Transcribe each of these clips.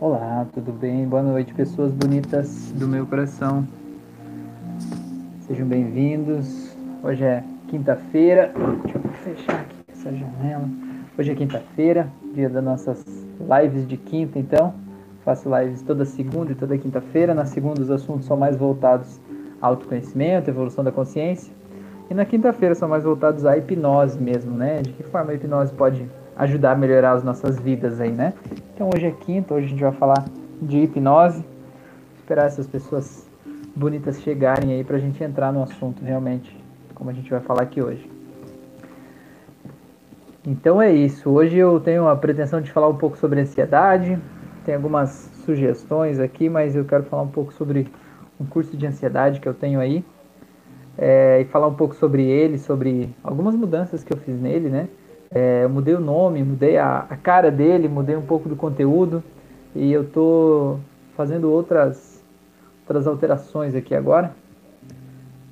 Olá, tudo bem? Boa noite, pessoas bonitas do meu coração. Sejam bem-vindos. Hoje é quinta-feira. Deixa eu fechar aqui essa janela. Hoje é quinta-feira, dia das nossas lives de quinta, então. Faço lives toda segunda e toda quinta-feira. Na segunda, os assuntos são mais voltados ao autoconhecimento, evolução da consciência. E na quinta-feira são mais voltados à hipnose mesmo, né? De que forma a hipnose pode ajudar a melhorar as nossas vidas aí, né? Então hoje é quinta, hoje a gente vai falar de hipnose. Esperar essas pessoas bonitas chegarem aí pra gente entrar no assunto realmente, como a gente vai falar aqui hoje. Então é isso. Hoje eu tenho a pretensão de falar um pouco sobre ansiedade. Tem algumas sugestões aqui, mas eu quero falar um pouco sobre um curso de ansiedade que eu tenho aí. É, e falar um pouco sobre ele, sobre algumas mudanças que eu fiz nele, né? É, mudei o nome, mudei a, a, cara dele, mudei um pouco do conteúdo e eu tô fazendo outras, outras alterações aqui agora.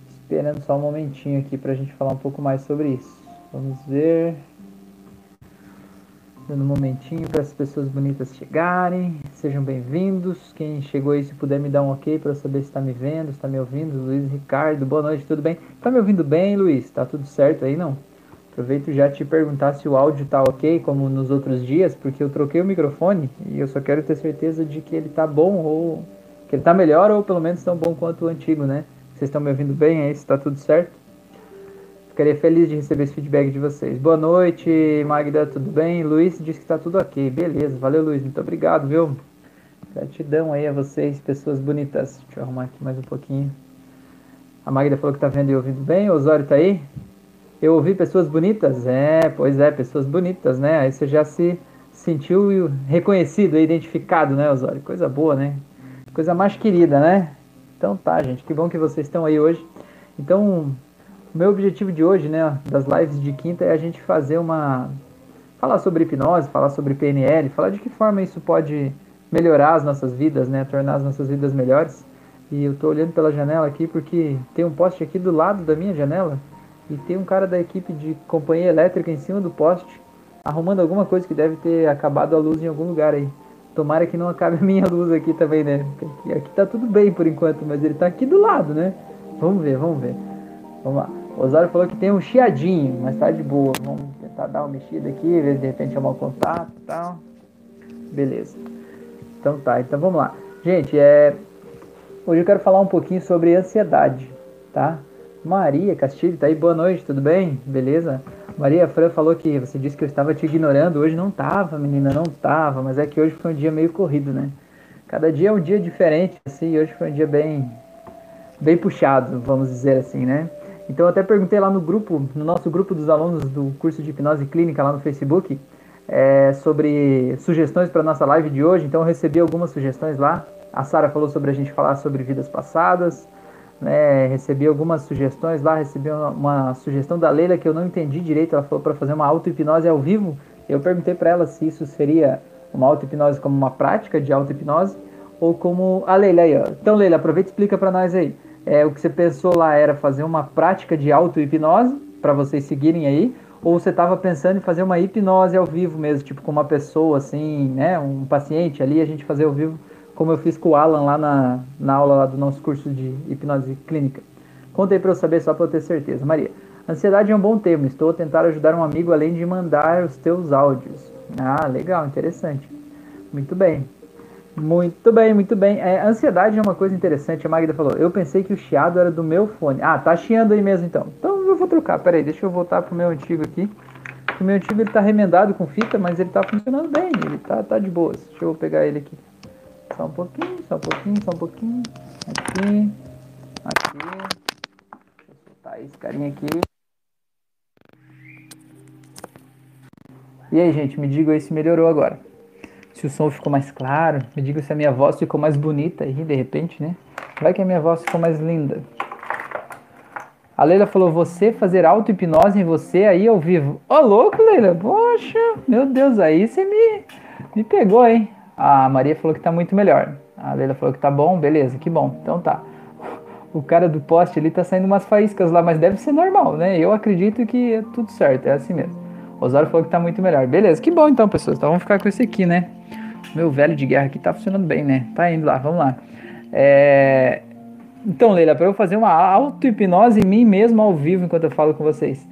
Esperando só um momentinho aqui para a gente falar um pouco mais sobre isso. Vamos ver. Dando um momentinho para as pessoas bonitas chegarem. Sejam bem-vindos. Quem chegou aí, se puder me dar um ok para saber se está me vendo, se está me ouvindo. Luiz Ricardo, boa noite, tudo bem? Tá me ouvindo bem, Luiz? Tá tudo certo aí, não? Aproveito já te perguntar se o áudio tá ok, como nos outros dias, porque eu troquei o microfone e eu só quero ter certeza de que ele tá bom ou que ele tá melhor ou pelo menos tão bom quanto o antigo, né? Vocês estão me ouvindo bem aí? Se tá tudo certo? Ficaria feliz de receber esse feedback de vocês. Boa noite, Magda, tudo bem? Luiz disse que tá tudo ok. Beleza, valeu, Luiz. Muito obrigado, viu? Gratidão aí a vocês, pessoas bonitas. Deixa eu arrumar aqui mais um pouquinho. A Magda falou que tá vendo e ouvindo bem. O Osório tá aí? Eu ouvi pessoas bonitas? É, pois é, pessoas bonitas, né? Aí você já se sentiu reconhecido, identificado, né, Osório? Coisa boa, né? Coisa mais querida, né? Então tá, gente, que bom que vocês estão aí hoje. Então, o meu objetivo de hoje, né, das lives de quinta é a gente fazer uma falar sobre hipnose, falar sobre PNL, falar de que forma isso pode melhorar as nossas vidas, né, tornar as nossas vidas melhores. E eu tô olhando pela janela aqui porque tem um poste aqui do lado da minha janela e tem um cara da equipe de companhia elétrica em cima do poste, arrumando alguma coisa que deve ter acabado a luz em algum lugar aí. Tomara que não acabe a minha luz aqui também, né? Aqui, aqui tá tudo bem por enquanto, mas ele tá aqui do lado, né? Vamos ver, vamos ver. Vamos lá. O Osório falou que tem um chiadinho, mas tá de boa. Vamos tentar dar uma mexida aqui, ver se de repente chamar o contato e tal. Beleza. Então tá, então vamos lá. Gente, é... hoje eu quero falar um pouquinho sobre ansiedade, tá? Maria Castilho, tá aí, boa noite, tudo bem? Beleza? Maria Fran falou que você disse que eu estava te ignorando. Hoje não tava, menina, não tava, mas é que hoje foi um dia meio corrido, né? Cada dia é um dia diferente, assim, hoje foi um dia bem, bem puxado, vamos dizer assim, né? Então eu até perguntei lá no grupo, no nosso grupo dos alunos do curso de hipnose clínica lá no Facebook, é, sobre sugestões para nossa live de hoje. Então eu recebi algumas sugestões lá. A Sara falou sobre a gente falar sobre vidas passadas né, recebi algumas sugestões lá, recebi uma, uma, sugestão da Leila que eu não entendi direito, ela falou para fazer uma auto-hipnose ao vivo, eu perguntei para ela se isso seria uma auto-hipnose como uma prática de auto-hipnose ou como a Leila aí, ó. Então Leila, aproveita e explica para nós aí, é, o que você pensou lá era fazer uma prática de auto-hipnose para vocês seguirem aí, ou você estava pensando em fazer uma hipnose ao vivo mesmo, tipo com uma pessoa assim, né, um paciente ali, a gente fazer ao vivo como eu fiz com o Alan lá na, na aula lá do nosso curso de hipnose clínica. Contei para eu saber só para eu ter certeza. Maria, ansiedade é um bom termo. Estou a tentar ajudar um amigo além de mandar os teus áudios. Ah, legal, interessante. Muito bem. Muito bem, muito bem. É, ansiedade é uma coisa interessante. A Magda falou: Eu pensei que o chiado era do meu fone. Ah, tá chiando aí mesmo então. Então eu vou trocar. Peraí, deixa eu voltar pro meu antigo aqui. O meu antigo ele tá remendado com fita, mas ele tá funcionando bem. Ele tá, tá de boas. Deixa eu pegar ele aqui. Só um pouquinho, só um pouquinho, só um pouquinho. Aqui, aqui. Deixa eu soltar esse carinha aqui. E aí, gente, me diga aí se melhorou agora. Se o som ficou mais claro, me diga se a minha voz ficou mais bonita aí, de repente, né? Vai que a minha voz ficou mais linda. A Leila falou, você fazer auto-hipnose em você aí ao vivo. Ô, oh, louco, Leila. Poxa, meu Deus, aí você me, me pegou, hein? A Maria falou que tá muito melhor. A Leila falou que tá bom, beleza, que bom. Então tá. O cara do poste ali tá saindo umas faíscas lá, mas deve ser normal, né? Eu acredito que é tudo certo, é assim mesmo. O Osório falou que tá muito melhor. Beleza, que bom então, pessoas. Então vamos ficar com esse aqui, né? Meu velho de guerra aqui tá funcionando bem, né? Tá indo lá, vamos lá. É... Então, Leila, para eu fazer uma auto-hipnose em mim mesmo ao vivo enquanto eu falo com vocês.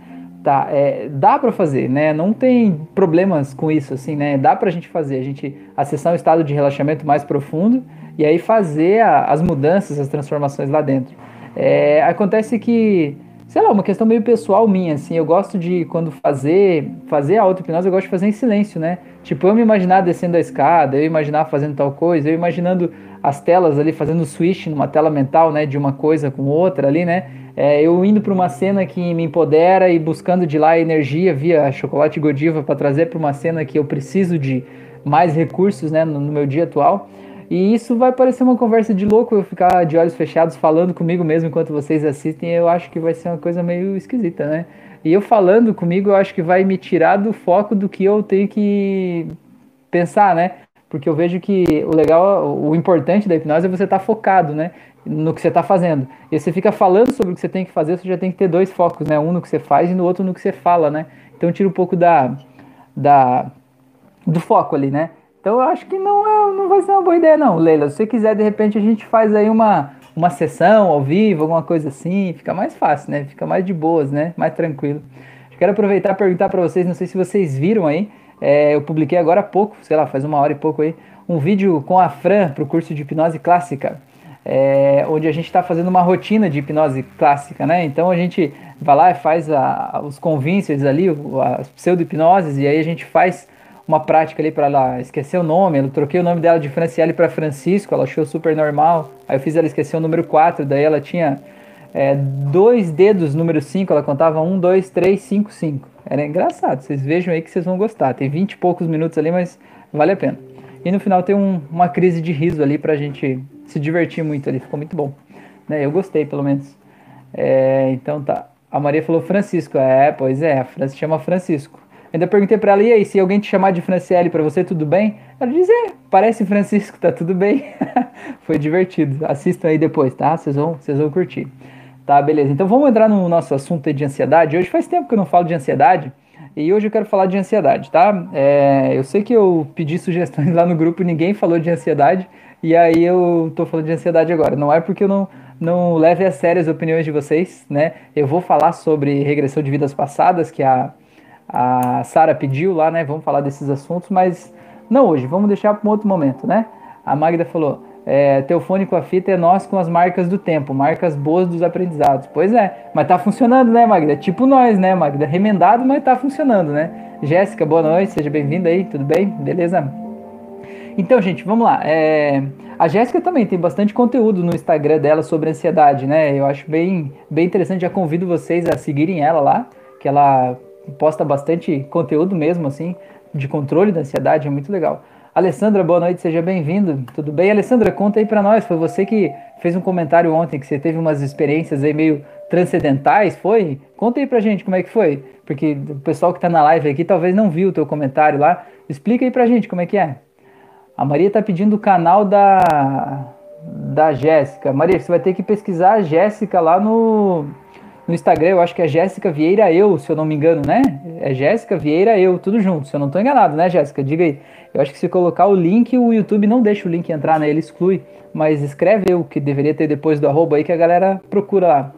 Tá, é, dá para fazer, né? Não tem problemas com isso, assim, né? Dá pra gente fazer, a gente acessar um estado de relaxamento mais profundo e aí fazer a, as mudanças, as transformações lá dentro. É, acontece que sei lá, uma questão meio pessoal minha, assim, eu gosto de, quando fazer, fazer a auto-hipnose, eu gosto de fazer em silêncio, né? Tipo, eu me imaginar descendo a escada, eu imaginar fazendo tal coisa, eu imaginando as telas ali, fazendo switch numa tela mental, né, de uma coisa com outra ali, né? É, eu indo para uma cena que me empodera e buscando de lá energia via chocolate Godiva para trazer para uma cena que eu preciso de mais recursos, né, no, no meu dia atual. E isso vai parecer uma conversa de louco eu ficar de olhos fechados falando comigo mesmo enquanto vocês assistem. Eu acho que vai ser uma coisa meio esquisita, né? E eu falando comigo, eu acho que vai me tirar do foco do que eu tenho que pensar, né? Porque eu vejo que o legal, o importante da hipnose é você estar tá focado, né? No que você está fazendo. E você fica falando sobre o que você tem que fazer, você já tem que ter dois focos, né? Um no que você faz e no outro no que você fala, né? Então tira um pouco da, da do foco ali, né? Então eu acho que não, é, não vai ser uma boa ideia, não, Leila. Se você quiser, de repente, a gente faz aí uma, uma sessão ao vivo, alguma coisa assim. Fica mais fácil, né? Fica mais de boas, né? Mais tranquilo. Quero aproveitar e perguntar para vocês, não sei se vocês viram aí, é, eu publiquei agora há pouco, sei lá, faz uma hora e pouco aí, um vídeo com a Fran para o curso de hipnose clássica. É, onde a gente está fazendo uma rotina de hipnose clássica, né? Então a gente vai lá e faz a, os convincers ali, as pseudo-hipnoses, e aí a gente faz uma prática ali para ela esquecer o nome. Eu troquei o nome dela de Franciele para Francisco, ela achou super normal. Aí eu fiz ela esquecer o número 4, daí ela tinha é, dois dedos, número 5, ela contava 1, 2, 3, 5, 5. Era engraçado, vocês vejam aí que vocês vão gostar. Tem 20 e poucos minutos ali, mas vale a pena. E no final tem um, uma crise de riso ali pra gente se divertir muito ali, ficou muito bom. Né? Eu gostei, pelo menos. É, então tá. A Maria falou Francisco. É, pois é, a Fran se chama Francisco. Ainda perguntei para ela, e aí, se alguém te chamar de Franciele para você, tudo bem? Ela disse, é, parece Francisco, tá tudo bem. Foi divertido. Assistam aí depois, tá? Vocês vão, vocês vão curtir. Tá, beleza. Então vamos entrar no nosso assunto de ansiedade. Hoje faz tempo que eu não falo de ansiedade. E hoje eu quero falar de ansiedade, tá? É, eu sei que eu pedi sugestões lá no grupo ninguém falou de ansiedade. E aí eu tô falando de ansiedade agora. Não é porque eu não, não leve a sério as opiniões de vocês, né? Eu vou falar sobre regressão de vidas passadas, que a a Sara pediu lá, né? Vamos falar desses assuntos, mas não hoje, vamos deixar para um outro momento, né? A Magda falou: é, fone com a fita é nós com as marcas do tempo, marcas boas dos aprendizados. Pois é, mas tá funcionando, né, Magda? Tipo nós, né, Magda? Remendado, mas tá funcionando, né? Jéssica, boa noite, seja bem-vinda aí, tudo bem? Beleza? Então, gente, vamos lá. É, a Jéssica também tem bastante conteúdo no Instagram dela sobre ansiedade, né? Eu acho bem, bem interessante, já convido vocês a seguirem ela lá, que ela posta bastante conteúdo mesmo, assim, de controle da ansiedade, é muito legal. Alessandra, boa noite, seja bem-vindo. Tudo bem? Alessandra, conta aí para nós. Foi você que fez um comentário ontem que você teve umas experiências aí meio transcendentais, foi? Conta aí pra gente como é que foi. Porque o pessoal que tá na live aqui talvez não viu o teu comentário lá. Explica aí pra gente como é que é. A Maria tá pedindo o canal da da Jéssica. Maria, você vai ter que pesquisar a Jéssica lá no no Instagram, eu acho que é Jéssica Vieira Eu, se eu não me engano, né? É Jéssica Vieira Eu, tudo junto, se eu não estou enganado, né, Jéssica? Diga aí. Eu acho que se colocar o link, o YouTube não deixa o link entrar, né? Ele exclui. Mas escreve eu, que deveria ter depois do arroba aí, que a galera procura lá.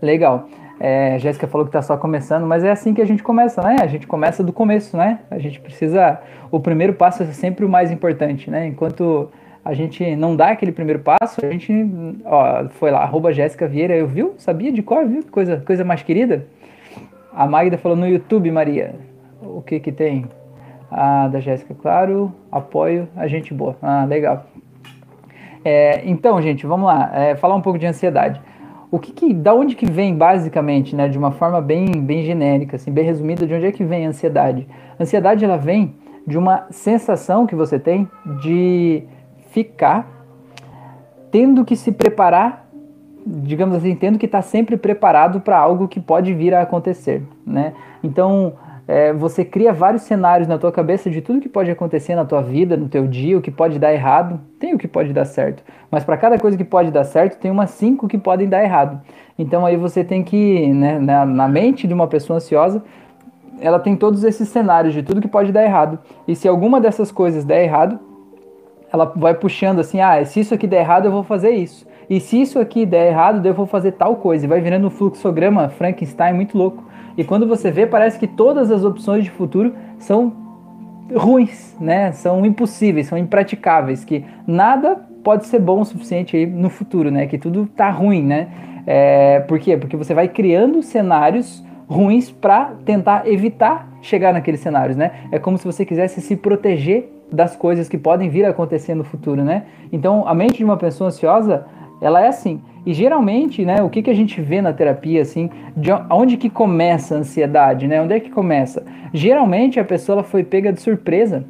Legal. É, Jéssica falou que está só começando, mas é assim que a gente começa, né? A gente começa do começo, né? A gente precisa. O primeiro passo é sempre o mais importante, né? Enquanto a gente não dá aquele primeiro passo, a gente ó, foi lá, arroba Jéssica Vieira, eu viu? Sabia de cor, viu? Coisa, coisa mais querida. A Magda falou no YouTube, Maria. O que que tem? A da Jéssica, claro, apoio, a gente boa. Ah, legal. É, então, gente, vamos lá, é, falar um pouco de ansiedade. O que, que da onde que vem basicamente, né, de uma forma bem, bem genérica, assim, bem resumida, de onde é que vem a ansiedade? A ansiedade ela vem de uma sensação que você tem de ficar tendo que se preparar, digamos assim, tendo que estar sempre preparado para algo que pode vir a acontecer, né? Então, é, você cria vários cenários na tua cabeça de tudo que pode acontecer na tua vida, no teu dia, o que pode dar errado, tem o que pode dar certo, mas para cada coisa que pode dar certo, tem umas cinco que podem dar errado. Então aí você tem que, né, na, na mente de uma pessoa ansiosa, ela tem todos esses cenários de tudo que pode dar errado. E se alguma dessas coisas der errado, ela vai puxando assim, ah, se isso aqui der errado, eu vou fazer isso. E se isso aqui der errado, eu vou fazer tal coisa. E vai virando um fluxograma Frankenstein muito louco. E quando você vê, parece que todas as opções de futuro são ruins, né? São impossíveis, são impraticáveis, que nada pode ser bom o suficiente aí no futuro, né? Que tudo tá ruim, né? É, por quê? Porque você vai criando cenários ruins para tentar evitar chegar naqueles cenários, né? É como se você quisesse se proteger das coisas que podem vir a acontecer no futuro, né? Então, a mente de uma pessoa ansiosa, ela é assim. E geralmente, né, o que, que a gente vê na terapia, assim, de onde que começa a ansiedade, né? Onde é que começa? Geralmente a pessoa ela foi pega de surpresa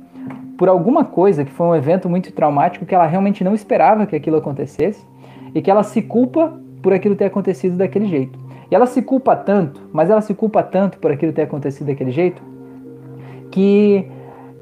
por alguma coisa que foi um evento muito traumático que ela realmente não esperava que aquilo acontecesse e que ela se culpa por aquilo ter acontecido daquele jeito. E ela se culpa tanto, mas ela se culpa tanto por aquilo ter acontecido daquele jeito, que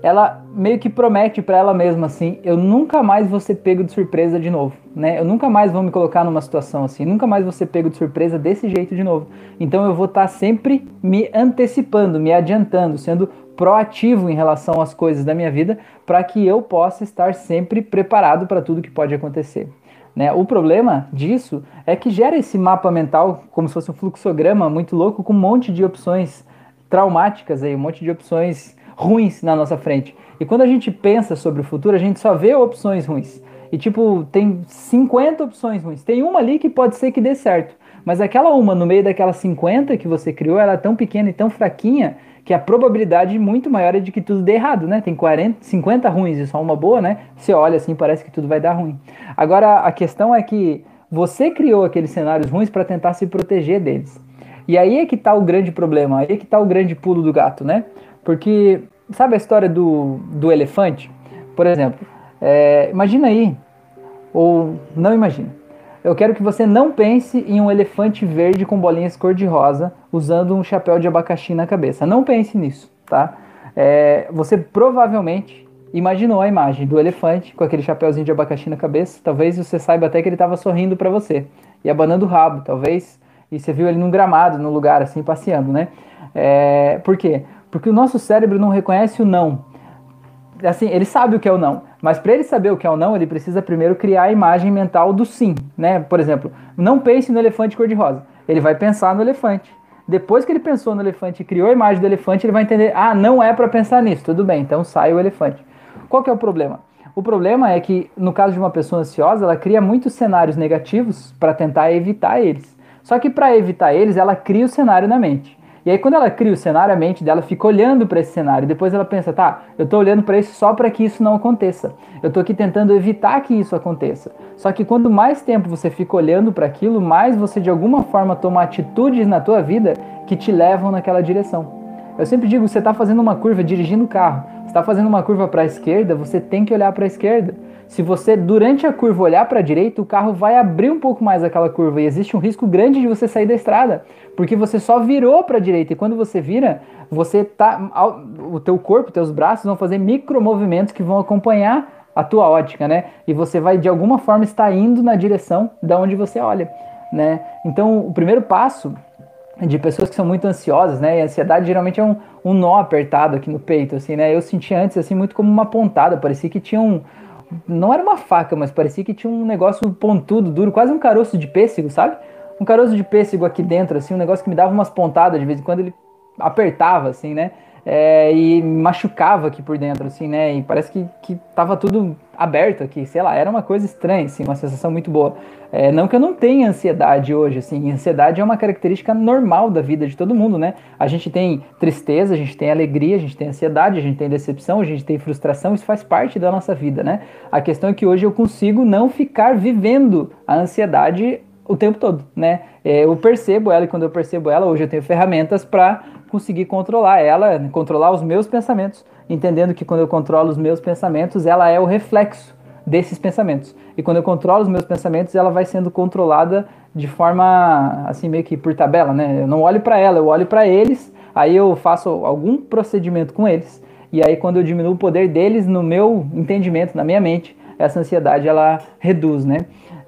ela meio que promete para ela mesma assim: eu nunca mais vou ser pego de surpresa de novo, né? Eu nunca mais vou me colocar numa situação assim, nunca mais vou ser pego de surpresa desse jeito de novo. Então eu vou estar tá sempre me antecipando, me adiantando, sendo proativo em relação às coisas da minha vida, para que eu possa estar sempre preparado para tudo que pode acontecer. Né? O problema disso é que gera esse mapa mental como se fosse um fluxograma muito louco com um monte de opções traumáticas aí, um monte de opções ruins na nossa frente. E quando a gente pensa sobre o futuro, a gente só vê opções ruins. E tipo, tem 50 opções ruins. Tem uma ali que pode ser que dê certo. Mas aquela uma no meio daquelas 50 que você criou, ela é tão pequena e tão fraquinha que a probabilidade muito maior é de que tudo dê errado, né? Tem 40, 50 ruins e só uma boa, né? Você olha assim, parece que tudo vai dar ruim. Agora, a questão é que você criou aqueles cenários ruins para tentar se proteger deles. E aí é que tá o grande problema, aí é que tá o grande pulo do gato, né? Porque, sabe a história do, do elefante? Por exemplo, é, imagina aí, ou não imagina, eu quero que você não pense em um elefante verde com bolinhas cor-de-rosa usando um chapéu de abacaxi na cabeça. Não pense nisso, tá? É, você provavelmente imaginou a imagem do elefante com aquele chapéuzinho de abacaxi na cabeça. Talvez você saiba até que ele estava sorrindo para você e abanando o rabo, talvez. E você viu ele num gramado, num lugar assim, passeando, né? É, por quê? Porque o nosso cérebro não reconhece o não. Assim, ele sabe o que é o não. Mas para ele saber o que é o não, ele precisa primeiro criar a imagem mental do sim, né? Por exemplo, não pense no elefante cor-de-rosa. Ele vai pensar no elefante. Depois que ele pensou no elefante e criou a imagem do elefante, ele vai entender: ah, não é para pensar nisso. Tudo bem, então sai o elefante. Qual que é o problema? O problema é que, no caso de uma pessoa ansiosa, ela cria muitos cenários negativos para tentar evitar eles. Só que para evitar eles, ela cria o cenário na mente. E aí quando ela cria o cenário, a mente dela fica olhando para esse cenário. Depois ela pensa, tá, eu estou olhando para isso só para que isso não aconteça. Eu estou aqui tentando evitar que isso aconteça. Só que quanto mais tempo você fica olhando para aquilo, mais você de alguma forma toma atitudes na tua vida que te levam naquela direção. Eu sempre digo, você está fazendo uma curva dirigindo o carro, está fazendo uma curva para a esquerda, você tem que olhar para a esquerda. Se você, durante a curva, olhar para a direita, o carro vai abrir um pouco mais aquela curva e existe um risco grande de você sair da estrada, porque você só virou para a direita e quando você vira, você tá, o teu corpo, teus braços vão fazer micromovimentos que vão acompanhar a tua ótica, né? E você vai de alguma forma estar indo na direção da onde você olha, né? Então, o primeiro passo de pessoas que são muito ansiosas, né? E a ansiedade geralmente é um, um nó apertado aqui no peito, assim, né? Eu senti antes assim muito como uma pontada, parecia que tinha um não era uma faca, mas parecia que tinha um negócio pontudo, duro, quase um caroço de pêssego, sabe? Um caroço de pêssego aqui dentro, assim, um negócio que me dava umas pontadas de vez em quando ele apertava, assim, né? É, e machucava aqui por dentro, assim, né? E parece que, que tava tudo aberto aqui, sei lá, era uma coisa estranha, assim, uma sensação muito boa. É, não que eu não tenha ansiedade hoje, assim, ansiedade é uma característica normal da vida de todo mundo, né? A gente tem tristeza, a gente tem alegria, a gente tem ansiedade, a gente tem decepção, a gente tem frustração, isso faz parte da nossa vida, né? A questão é que hoje eu consigo não ficar vivendo a ansiedade o tempo todo, né? É, eu percebo ela e quando eu percebo ela, hoje eu tenho ferramentas para conseguir controlar ela, controlar os meus pensamentos, entendendo que quando eu controlo os meus pensamentos, ela é o reflexo desses pensamentos. E quando eu controlo os meus pensamentos, ela vai sendo controlada de forma assim meio que por tabela, né? Eu não olho para ela, eu olho para eles, aí eu faço algum procedimento com eles, e aí quando eu diminuo o poder deles no meu entendimento, na minha mente, essa ansiedade ela reduz, né?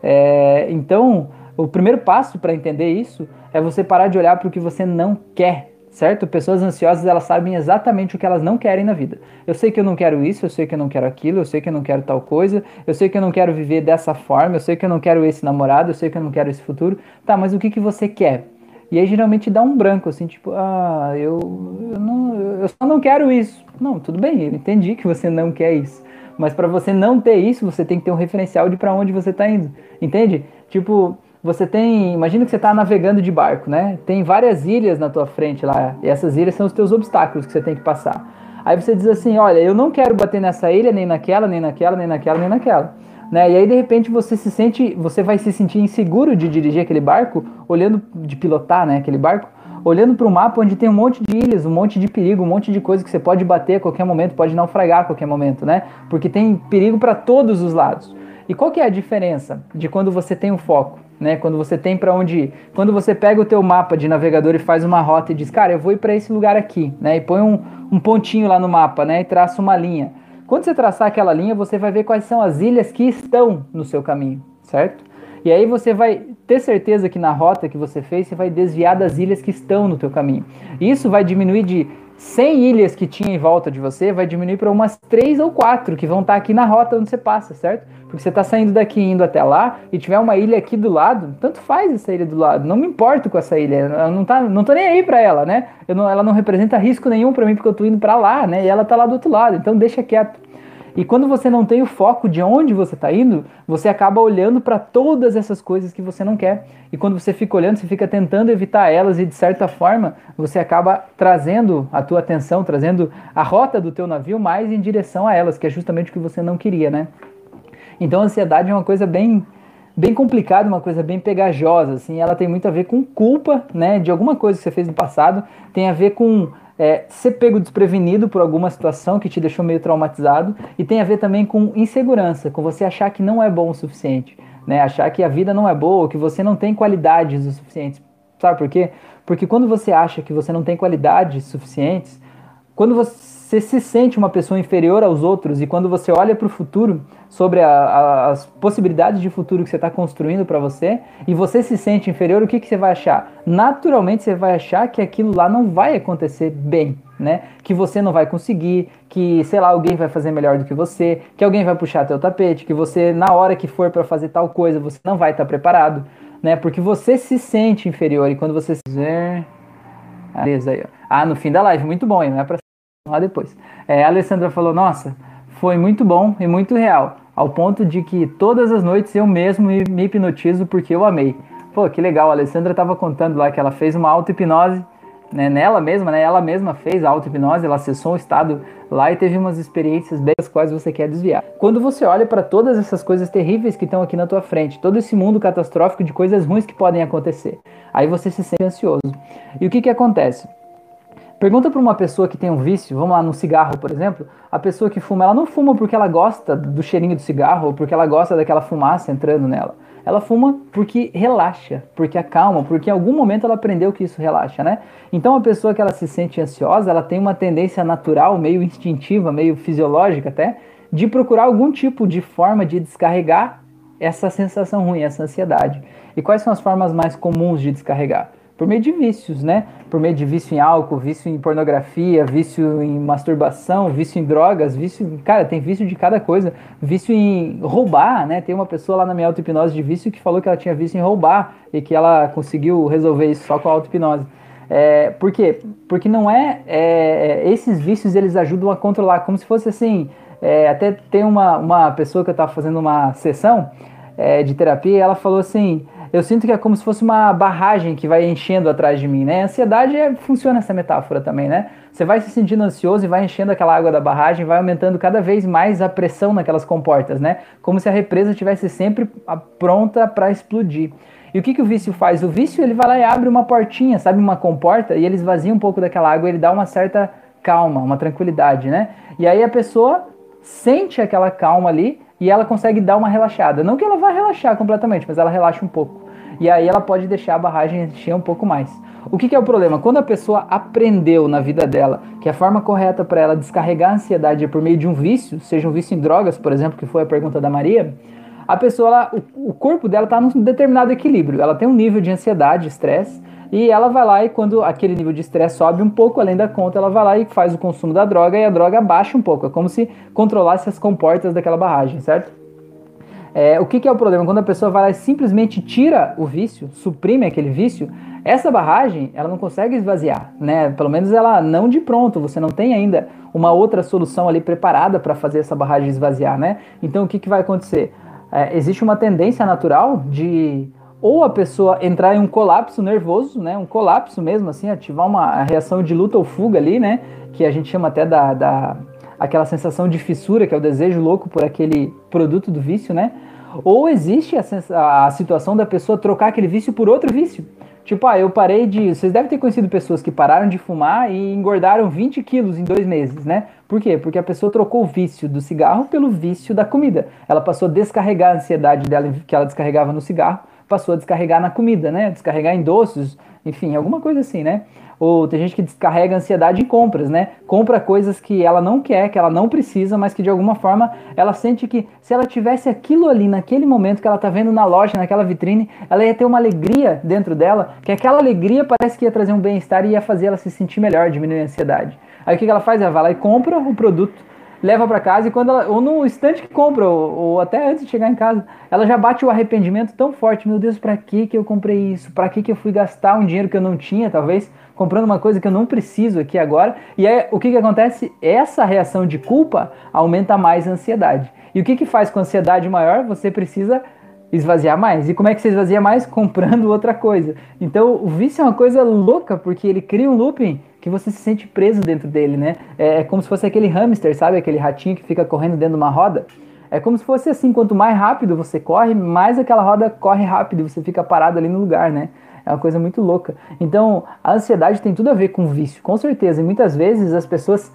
É, então, o primeiro passo para entender isso é você parar de olhar para o que você não quer certo? Pessoas ansiosas, elas sabem exatamente o que elas não querem na vida. Eu sei que eu não quero isso, eu sei que eu não quero aquilo, eu sei que eu não quero tal coisa, eu sei que eu não quero viver dessa forma, eu sei que eu não quero esse namorado, eu sei que eu não quero esse futuro. Tá, mas o que, que você quer? E aí geralmente dá um branco, assim, tipo, ah, eu, eu, não, eu só não quero isso. Não, tudo bem, eu entendi que você não quer isso. Mas para você não ter isso, você tem que ter um referencial de para onde você está indo. Entende? Tipo, você tem, imagina que você está navegando de barco, né? Tem várias ilhas na tua frente lá, e essas ilhas são os teus obstáculos que você tem que passar. Aí você diz assim, olha, eu não quero bater nessa ilha, nem naquela, nem naquela, nem naquela, nem naquela. Né? E aí de repente você se sente, você vai se sentir inseguro de dirigir aquele barco, olhando de pilotar, né, aquele barco, olhando para o mapa onde tem um monte de ilhas, um monte de perigo, um monte de coisa que você pode bater a qualquer momento, pode naufragar a qualquer momento, né? Porque tem perigo para todos os lados. E qual que é a diferença de quando você tem um foco? Né, quando você tem para onde ir. Quando você pega o teu mapa de navegador e faz uma rota e diz, cara, eu vou ir para esse lugar aqui, né, e põe um, um pontinho lá no mapa, né, e traça uma linha. Quando você traçar aquela linha, você vai ver quais são as ilhas que estão no seu caminho, certo? E aí você vai ter certeza que na rota que você fez, você vai desviar das ilhas que estão no teu caminho. Isso vai diminuir de 100 ilhas que tinha em volta de você, vai diminuir para umas 3 ou 4 que vão estar tá aqui na rota onde você passa, certo? Porque você está saindo daqui indo até lá e tiver uma ilha aqui do lado, tanto faz essa ilha do lado, não me importo com essa ilha, eu não, tá, não tô nem aí para ela, né? Não, ela não representa risco nenhum para mim porque eu tô indo para lá, né? E ela tá lá do outro lado, então deixa quieto. E quando você não tem o foco de onde você está indo, você acaba olhando para todas essas coisas que você não quer. E quando você fica olhando, você fica tentando evitar elas e de certa forma você acaba trazendo a tua atenção, trazendo a rota do teu navio mais em direção a elas, que é justamente o que você não queria, né? Então a ansiedade é uma coisa bem bem complicada, uma coisa bem pegajosa, assim, ela tem muito a ver com culpa, né, de alguma coisa que você fez no passado, tem a ver com é, ser pego desprevenido por alguma situação que te deixou meio traumatizado e tem a ver também com insegurança, com você achar que não é bom o suficiente, né? Achar que a vida não é boa, que você não tem qualidades o suficiente. Sabe por quê? Porque quando você acha que você não tem qualidades suficientes, quando você se sente uma pessoa inferior aos outros e quando você olha para o futuro, sobre a, a, as possibilidades de futuro que você está construindo para você, e você se sente inferior, o que, que você vai achar? Naturalmente você vai achar que aquilo lá não vai acontecer bem, né? Que você não vai conseguir, que, sei lá, alguém vai fazer melhor do que você, que alguém vai puxar teu tapete, que você, na hora que for para fazer tal coisa, você não vai estar tá preparado, né? Porque você se sente inferior e quando você se. Beleza aí, ó. Ah, no fim da live, muito bom, hein? Não é pra lá depois. É, a Alessandra falou: Nossa, foi muito bom e muito real, ao ponto de que todas as noites eu mesmo me hipnotizo porque eu amei. Pô, que legal, a Alessandra estava contando lá que ela fez uma auto-hipnose né, nela mesma, né? Ela mesma fez a auto-hipnose, ela acessou um estado lá e teve umas experiências bem das quais você quer desviar. Quando você olha para todas essas coisas terríveis que estão aqui na tua frente, todo esse mundo catastrófico de coisas ruins que podem acontecer, aí você se sente ansioso. E o que que acontece? Pergunta para uma pessoa que tem um vício, vamos lá, no cigarro, por exemplo, a pessoa que fuma, ela não fuma porque ela gosta do cheirinho do cigarro ou porque ela gosta daquela fumaça entrando nela. Ela fuma porque relaxa, porque acalma, porque em algum momento ela aprendeu que isso relaxa, né? Então a pessoa que ela se sente ansiosa, ela tem uma tendência natural, meio instintiva, meio fisiológica até, de procurar algum tipo de forma de descarregar essa sensação ruim, essa ansiedade. E quais são as formas mais comuns de descarregar? Por meio de vícios, né? Por meio de vício em álcool, vício em pornografia, vício em masturbação, vício em drogas, vício, cara, tem vício de cada coisa, vício em roubar, né? Tem uma pessoa lá na minha auto-hipnose de vício que falou que ela tinha vício em roubar e que ela conseguiu resolver isso só com a auto-hipnose. É, por quê? Porque não é, é, Esses vícios eles ajudam a controlar, como se fosse assim. É, até tem uma, uma pessoa que eu estava fazendo uma sessão é, de terapia e ela falou assim: eu sinto que é como se fosse uma barragem que vai enchendo atrás de mim, né? A ansiedade é, funciona essa metáfora também, né? Você vai se sentindo ansioso e vai enchendo aquela água da barragem, vai aumentando cada vez mais a pressão naquelas comportas, né? Como se a represa estivesse sempre pronta para explodir. E o que, que o vício faz? O vício ele vai lá e abre uma portinha, sabe, uma comporta, e ele esvazia um pouco daquela água, ele dá uma certa calma, uma tranquilidade, né? E aí a pessoa sente aquela calma ali e ela consegue dar uma relaxada. Não que ela vá relaxar completamente, mas ela relaxa um pouco. E aí ela pode deixar a barragem encher um pouco mais. O que, que, é o problema? Quando a pessoa aprendeu na vida dela que a forma correta para ela descarregar a ansiedade é por meio de um vício, seja um vício em drogas, por exemplo, que foi a pergunta da Maria, a pessoa, ela, o, corpo dela está num determinado equilíbrio. Ela tem um nível de ansiedade, estresse, E ela vai lá e quando aquele nível de estresse sobe um pouco além da conta, ela vai lá e faz o consumo da droga e a droga baixa um pouco. É como se controlasse as comportas daquela barragem, certo? É, o que, que, é o problema? Quando a pessoa vai lá e simplesmente tira o vício, suprime aquele vício, essa barragem ela não consegue esvaziar, né? Pelo menos ela não de pronto, você não tem ainda uma outra solução ali preparada para fazer essa barragem esvaziar, né? Então o que, que vai acontecer? É, existe uma tendência natural de ou a pessoa entrar em um colapso nervoso, né? Um colapso mesmo, assim, ativar uma reação de luta ou fuga ali, né? Que a gente chama até da, da aquela sensação de fissura, que é o desejo louco por aquele produto do vício, né? Ou existe a, a situação da pessoa trocar aquele vício por outro vício. Tipo, ah, eu parei de. Vocês devem ter conhecido pessoas que pararam de fumar e engordaram 20 quilos em dois meses, né? Por quê? Porque a pessoa trocou o vício do cigarro pelo vício da comida. Ela passou a descarregar a ansiedade dela que ela descarregava no cigarro, passou a descarregar na comida, né? Descarregar em doces, enfim, alguma coisa assim, né? Ou tem gente que descarrega ansiedade em compras, né? Compra coisas que ela não quer, que ela não precisa, mas que de alguma forma ela sente que se ela tivesse aquilo ali naquele momento que ela tá vendo na loja, naquela vitrine, ela ia ter uma alegria dentro dela, que aquela alegria parece que ia trazer um bem-estar e ia fazer ela se sentir melhor, diminuir a ansiedade. Aí o que ela faz? Ela vai lá e compra o produto leva para casa e quando ela, ou no instante que compra, ou, ou, até antes de chegar em casa, ela já bate o arrependimento tão forte, meu Deus, para que que eu comprei isso? Para que que eu fui gastar um dinheiro que eu não tinha, talvez, comprando uma coisa que eu não preciso aqui agora? E aí, o que que acontece? Essa reação de culpa aumenta mais a ansiedade. E o que que faz com a ansiedade maior? Você precisa esvaziar mais. E como é que você esvazia mais? Comprando outra coisa. Então, o vício é uma coisa louca, porque ele cria um looping que você se sente preso dentro dele, né? É, é, como se fosse aquele hamster, sabe? Aquele ratinho que fica correndo dentro de uma roda. É como se fosse assim, quanto mais rápido você corre, mais aquela roda corre rápido e você fica parado ali no lugar, né? É uma coisa muito louca. Então, a ansiedade tem tudo a ver com vício, com certeza. E muitas vezes as pessoas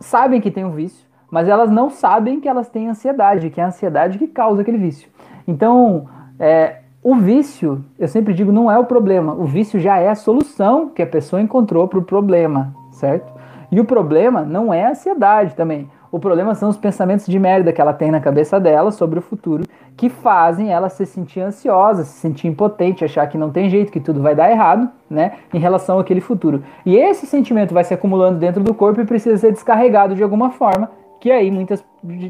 sabem que tem um vício, mas elas não sabem que elas têm ansiedade, que é a ansiedade que causa aquele vício. Então, é, o vício, eu sempre digo, não é o problema. O vício já é a solução que a pessoa encontrou para o problema, certo? E o problema não é a ansiedade também. O problema são os pensamentos de merda que ela tem na cabeça dela sobre o futuro, que fazem ela se sentir ansiosa, se sentir impotente, achar que não tem jeito, que tudo vai dar errado, né, em relação àquele futuro. E esse sentimento vai se acumulando dentro do corpo e precisa ser descarregado de alguma forma, que aí muitas,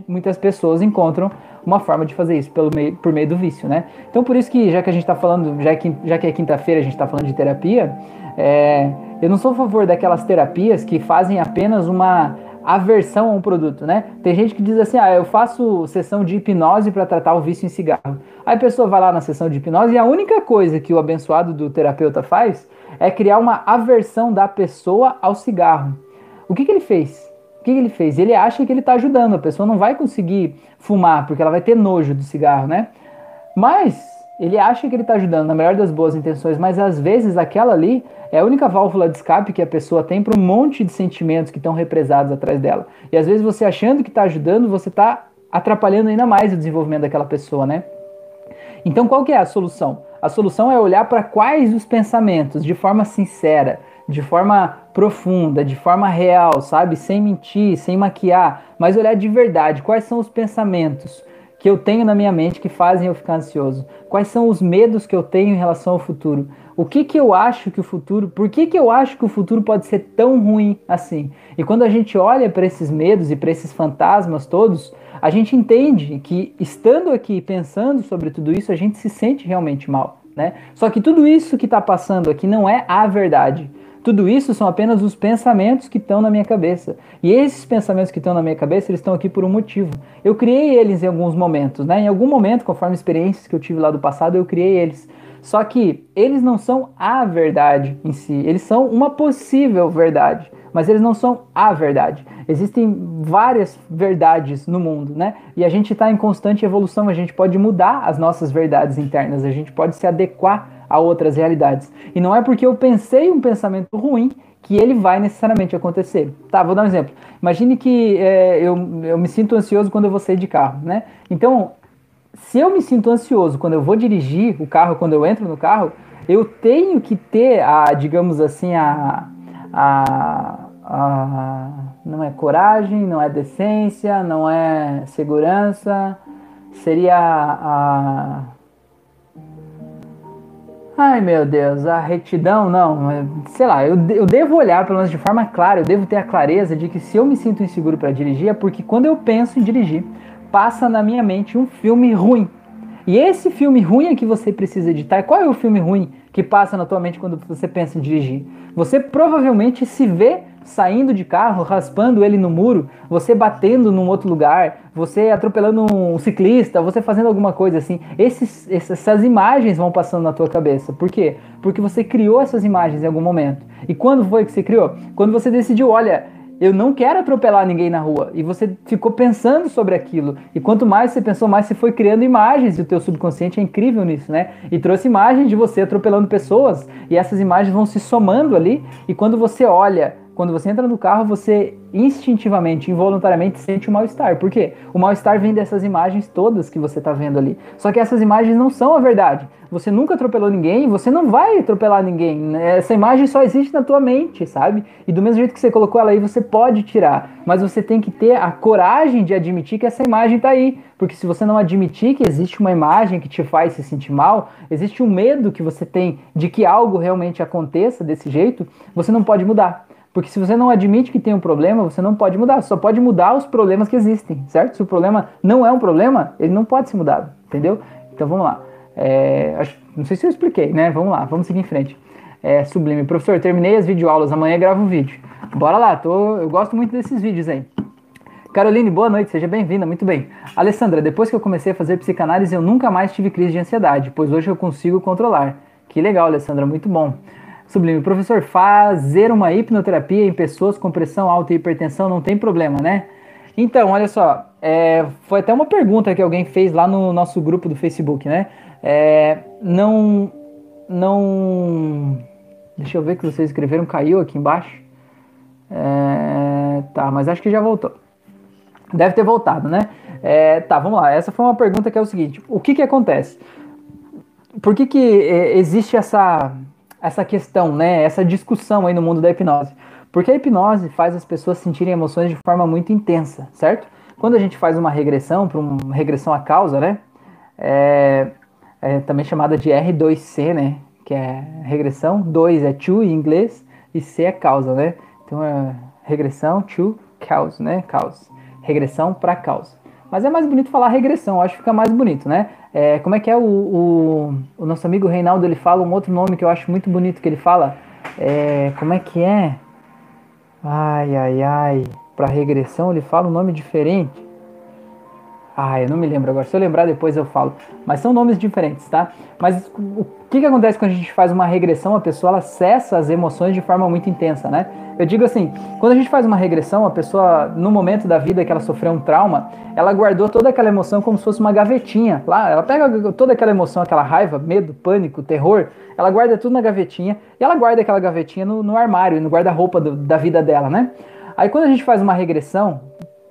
muitas pessoas encontram uma forma de fazer isso pelo meio, por meio do vício, né? Então por isso que já que a gente está falando, já que, já que é quinta-feira a gente está falando de terapia, é, eu não sou a favor daquelas terapias que fazem apenas uma aversão a um produto, né? Tem gente que diz assim, ah, eu faço sessão de hipnose para tratar o vício em cigarro. Aí a pessoa vai lá na sessão de hipnose e a única coisa que o abençoado do terapeuta faz é criar uma aversão da pessoa ao cigarro. O que, que ele fez? O que, ele fez? Ele acha que ele está ajudando, a pessoa não vai conseguir fumar, porque ela vai ter nojo do cigarro, né? Mas ele acha que ele está ajudando, na melhor das boas intenções, mas às vezes aquela ali é a única válvula de escape que a pessoa tem para um monte de sentimentos que estão represados atrás dela. E às vezes você achando que está ajudando, você está atrapalhando ainda mais o desenvolvimento daquela pessoa, né? Então qual que é a solução? A solução é olhar para quais os pensamentos, de forma sincera, de forma profunda, de forma real, sabe? Sem mentir, sem maquiar, mas olhar de verdade. Quais são os pensamentos que eu tenho na minha mente que fazem eu ficar ansioso? Quais são os medos que eu tenho em relação ao futuro? O que que eu acho que o futuro, por que que eu acho que o futuro pode ser tão ruim assim? E quando a gente olha para esses medos e para esses fantasmas todos, a gente entende que estando aqui pensando sobre tudo isso, a gente se sente realmente mal, né? Só que tudo isso que está passando aqui não é a verdade. Tudo isso são apenas os pensamentos que estão na minha cabeça. E esses pensamentos que estão na minha cabeça, eles estão aqui por um motivo. Eu criei eles em alguns momentos, né? Em algum momento, conforme experiências que eu tive lá do passado, eu criei eles. Só que eles não são a verdade em si, eles são uma possível verdade, mas eles não são a verdade. Existem várias verdades no mundo, né? E a gente está em constante evolução, a gente pode mudar as nossas verdades internas, a gente pode se adequar a outras realidades. E não é porque eu pensei um pensamento ruim que ele vai necessariamente acontecer. Tá, vou dar um exemplo. Imagine que é, eu, eu me sinto ansioso quando eu vou sair de carro, né? Então, se eu me sinto ansioso quando eu vou dirigir o carro, quando eu entro no carro, eu tenho que ter a, digamos assim, a, a, a não é coragem, não é decência, não é segurança, seria a Ai meu Deus, a retidão, não, é, sei lá, eu, eu devo olhar, pelo menos de forma clara, eu devo ter a clareza de que se eu me sinto inseguro para dirigir é porque quando eu penso em dirigir, passa na minha mente um filme ruim. E esse filme ruim é que você precisa editar. Qual é o filme ruim que passa na tua mente quando você pensa em dirigir? Você provavelmente se vê saindo de carro, raspando ele no muro, você batendo num outro lugar, você atropelando um ciclista, você fazendo alguma coisa assim. Esses, essas imagens vão passando na tua cabeça. Por quê? Porque você criou essas imagens em algum momento. E quando foi que você criou? Quando você decidiu, olha, eu não quero atropelar ninguém na rua. E você ficou pensando sobre aquilo. E quanto mais você pensou, mais você foi criando imagens. E o teu subconsciente é incrível nisso, né? E trouxe imagens de você atropelando pessoas. E essas imagens vão se somando ali. E quando você olha quando você entra no carro, você instintivamente, involuntariamente sente o mal-estar. Por quê? O mal-estar vem dessas imagens todas que você está vendo ali. Só que essas imagens não são a verdade. Você nunca atropelou ninguém, você não vai atropelar ninguém. Essa imagem só existe na tua mente, sabe? E do mesmo jeito que você colocou ela aí, você pode tirar. Mas você tem que ter a coragem de admitir que essa imagem está aí. Porque se você não admitir que existe uma imagem que te faz se sentir mal, existe um medo que você tem de que algo realmente aconteça desse jeito, você não pode mudar. Porque se você não admite que tem um problema, você não pode mudar. Você só pode mudar os problemas que existem, certo? Se o problema não é um problema, ele não pode ser mudado, entendeu? Então vamos lá. É, acho, não sei se eu expliquei, né? Vamos lá, vamos seguir em frente. É, sublime. Professor, terminei as videoaulas, amanhã gravo um vídeo. Bora lá, tô, eu gosto muito desses vídeos aí. Caroline, boa noite, seja bem-vinda, muito bem. Alessandra, depois que eu comecei a fazer psicanálise, eu nunca mais tive crise de ansiedade, pois hoje eu consigo controlar. Que legal, Alessandra, muito bom. Sublime. Professor, fazer uma hipnoterapia em pessoas com pressão alta e hipertensão não tem problema, né? Então, olha só, é, foi até uma pergunta que alguém fez lá no nosso grupo do Facebook, né? É, não, não, deixa eu ver que vocês escreveram, caiu aqui embaixo. É, tá, mas acho que já voltou. Deve ter voltado, né? É, tá, vamos lá. Essa foi uma pergunta que é o seguinte: o que que acontece? Por que que é, existe essa essa questão, né, essa discussão aí no mundo da hipnose. Porque a hipnose faz as pessoas sentirem emoções de forma muito intensa, certo? Quando a gente faz uma regressão, para uma regressão à causa, né, é, é, também chamada de R2C, né, que é regressão, 2 é to em inglês e C é causa, né? Então é regressão to cause, né, cause. Regressão para causa. Mas é mais bonito falar regressão, acho que fica mais bonito, né? É, como é que é o, o, o, nosso amigo Reinaldo? Ele fala um outro nome que eu acho muito bonito que ele fala. É, como é que é? Ai, ai, ai. Para regressão ele fala um nome diferente. Ah, eu não me lembro agora. Se eu lembrar depois eu falo. Mas são nomes diferentes, tá? Mas o que, que acontece quando a gente faz uma regressão? A pessoa ela acessa as emoções de forma muito intensa, né? Eu digo assim, quando a gente faz uma regressão, a pessoa, no momento da vida que ela sofreu um trauma, ela guardou toda aquela emoção como se fosse uma gavetinha. Lá, ela pega toda aquela emoção, aquela raiva, medo, pânico, terror, ela guarda tudo na gavetinha e ela guarda aquela gavetinha no, no armário, no guarda-roupa da vida dela, né? Aí quando a gente faz uma regressão,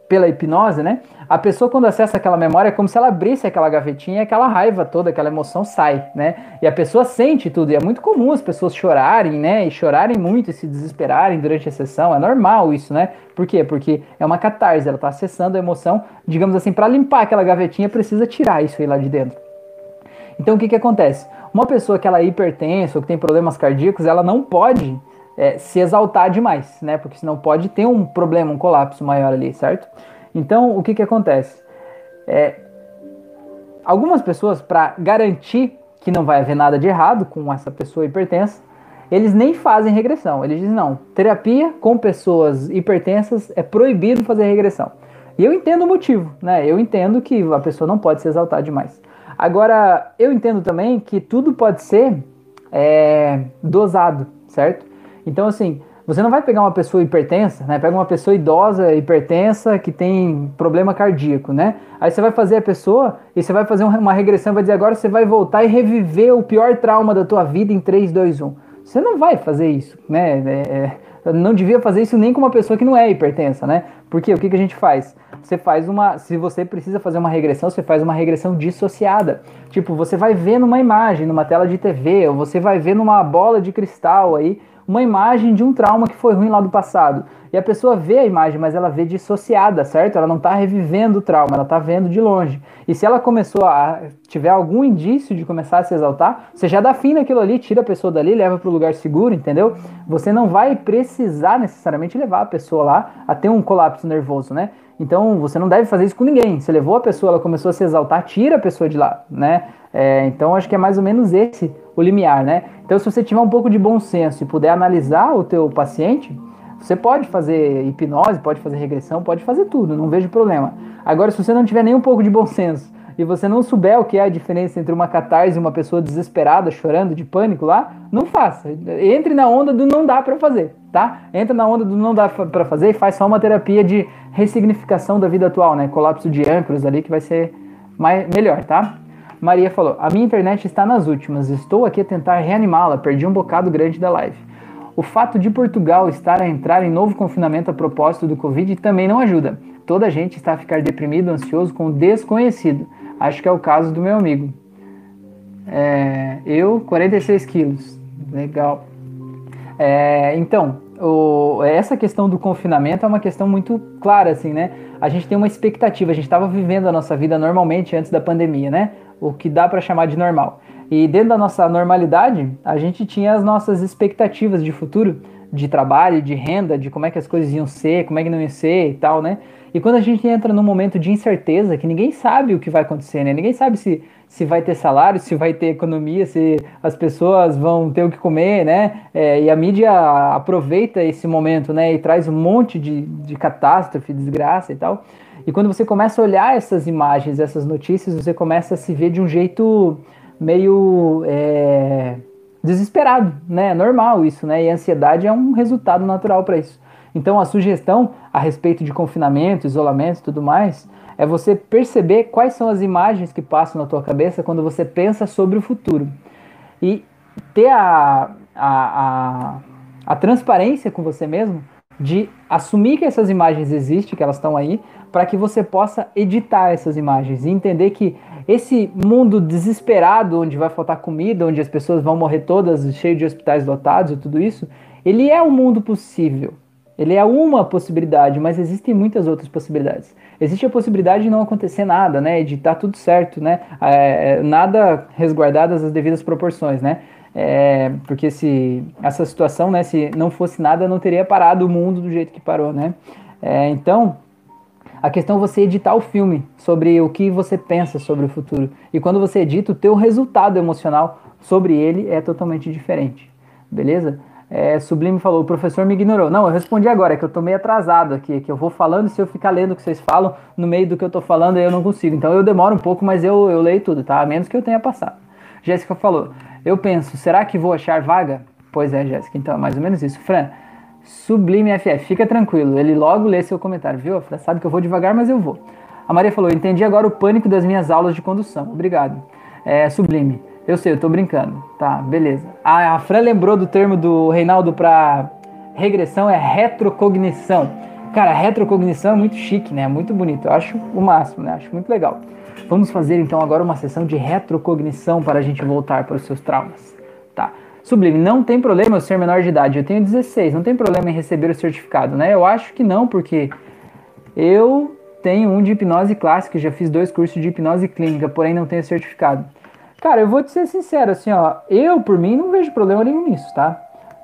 pela hipnose, né? A pessoa quando acessa aquela memória é como se ela abrisse aquela gavetinha aquela raiva toda, aquela emoção sai, né? E a pessoa sente tudo. E é muito comum as pessoas chorarem, né? E chorarem muito e se desesperarem durante a sessão. É normal isso, né? Por quê? Porque é uma catarse, ela está acessando a emoção, digamos assim, para limpar aquela gavetinha precisa tirar isso aí lá de dentro. Então o que que acontece? Uma pessoa que ela é hipertensa ou que tem problemas cardíacos, ela não pode é, se exaltar demais, né? Porque senão pode ter um problema, um colapso maior ali, certo? Então, o que que acontece? É, algumas pessoas, para garantir que não vai haver nada de errado com essa pessoa hipertensa, eles nem fazem regressão. Eles dizem, não, terapia com pessoas hipertensas é proibido fazer regressão. E eu entendo o motivo, né? Eu entendo que a pessoa não pode se exaltar demais. Agora, eu entendo também que tudo pode ser é, dosado, certo? Então, assim, você não vai pegar uma pessoa hipertensa, né? Pega uma pessoa idosa, hipertensa, que tem problema cardíaco, né? Aí você vai fazer a pessoa e você vai fazer uma regressão, vai dizer agora você vai voltar e reviver o pior trauma da tua vida em 3, 2, 1. Você não vai fazer isso, né? É, é, não devia fazer isso nem com uma pessoa que não é hipertensa, né? Porque o que, que a gente faz? Você faz uma. Se você precisa fazer uma regressão, você faz uma regressão dissociada. Tipo, você vai ver numa imagem, numa tela de TV, ou você vai ver numa bola de cristal aí uma imagem de um trauma que foi ruim lá do passado. E a pessoa vê a imagem, mas ela vê dissociada, certo? Ela não está revivendo o trauma, ela está vendo de longe. E se ela começou a tiver algum indício de começar a se exaltar, você já dá fim naquilo ali, tira a pessoa dali, leva para o lugar seguro, entendeu? Você não vai precisar necessariamente levar a pessoa lá a ter um colapso nervoso, né? Então você não deve fazer isso com ninguém. Você levou a pessoa, ela começou a se exaltar, tira a pessoa de lá, né? É, então acho que é mais ou menos esse o limiar, né? Então se você tiver um pouco de bom senso e puder analisar o teu paciente, você pode fazer hipnose, pode fazer regressão, pode fazer tudo, não vejo problema. Agora se você não tiver nem um pouco de bom senso e você não souber o que é a diferença entre uma catarse e uma pessoa desesperada, chorando de pânico lá, não faça. Entre na onda do não dá para fazer, tá? Entra na onda do não dá para fazer e faz só uma terapia de ressignificação da vida atual, né? Colapso de âncoras ali que vai ser mais, melhor, tá? Maria falou: A minha internet está nas últimas, estou aqui a tentar reanimá-la, perdi um bocado grande da live. O fato de Portugal estar a entrar em novo confinamento a propósito do Covid também não ajuda. Toda a gente está a ficar deprimido, ansioso com o desconhecido. Acho que é o caso do meu amigo. É, eu, 46 quilos. Legal. É, então, o, essa questão do confinamento é uma questão muito clara, assim, né? A gente tem uma expectativa, a gente estava vivendo a nossa vida normalmente antes da pandemia, né? O que dá para chamar de normal. E dentro da nossa normalidade, a gente tinha as nossas expectativas de futuro, de trabalho, de renda, de como é que as coisas iam ser, como é que não iam ser e tal, né? E quando a gente entra num momento de incerteza, que ninguém sabe o que vai acontecer, né? Ninguém sabe se, se vai ter salário, se vai ter economia, se as pessoas vão ter o que comer, né? É, e a mídia aproveita esse momento, né? E traz um monte de, de catástrofe, desgraça e tal. E quando você começa a olhar essas imagens, essas notícias, você começa a se ver de um jeito meio é, desesperado, né? É normal isso, né? E a ansiedade é um resultado natural para isso. Então a sugestão a respeito de confinamento, isolamento e tudo mais é você perceber quais são as imagens que passam na tua cabeça quando você pensa sobre o futuro. E ter a, a, a, a transparência com você mesmo de assumir que essas imagens existem, que elas estão aí, para que você possa editar essas imagens e entender que esse mundo desesperado, onde vai faltar comida, onde as pessoas vão morrer todas, cheio de hospitais lotados e tudo isso, ele é um mundo possível. Ele é uma possibilidade, mas existem muitas outras possibilidades. Existe a possibilidade de não acontecer nada, né? De estar tá tudo certo, né? É, nada resguardadas as devidas proporções, né? É, porque se essa situação, né? Se não fosse nada, não teria parado o mundo do jeito que parou, né? É, então, a questão é você editar o filme sobre o que você pensa sobre o futuro. E quando você edita, o teu resultado emocional sobre ele é totalmente diferente. Beleza? É, Sublime falou, o professor me ignorou. Não, eu respondi agora, é que eu tô meio atrasado aqui, que eu vou falando e se eu ficar lendo o que vocês falam, no meio do que eu tô falando, eu não consigo. Então eu demoro um pouco, mas eu, eu leio tudo, tá? A menos que eu tenha passado. Jéssica falou, eu penso, será que vou achar vaga? Pois é, Jéssica, então é mais ou menos isso. Fran, Sublime FF, fica tranquilo, ele logo lê seu comentário, viu? Sabe que eu vou devagar, mas eu vou. A Maria falou, entendi agora o pânico das minhas aulas de condução. Obrigado. É, Sublime, eu sei, eu tô brincando. Tá, beleza. A, a Fran lembrou do termo do Reinaldo pra regressão, é retrocognição. Cara, retrocognição é muito chique, né? Muito bonito. Eu acho o máximo, né? Acho muito legal. Vamos fazer então agora uma sessão de retrocognição para a gente voltar para os seus traumas. Tá. Sublime, não tem problema eu ser menor de idade, eu tenho 16, não tem problema em receber o certificado, né? Eu acho que não, porque eu tenho um de hipnose clássica, já fiz dois cursos de hipnose clínica, porém não tenho certificado. Cara, eu vou te ser sincero, assim, ó, eu por mim não vejo problema nenhum nisso, tá?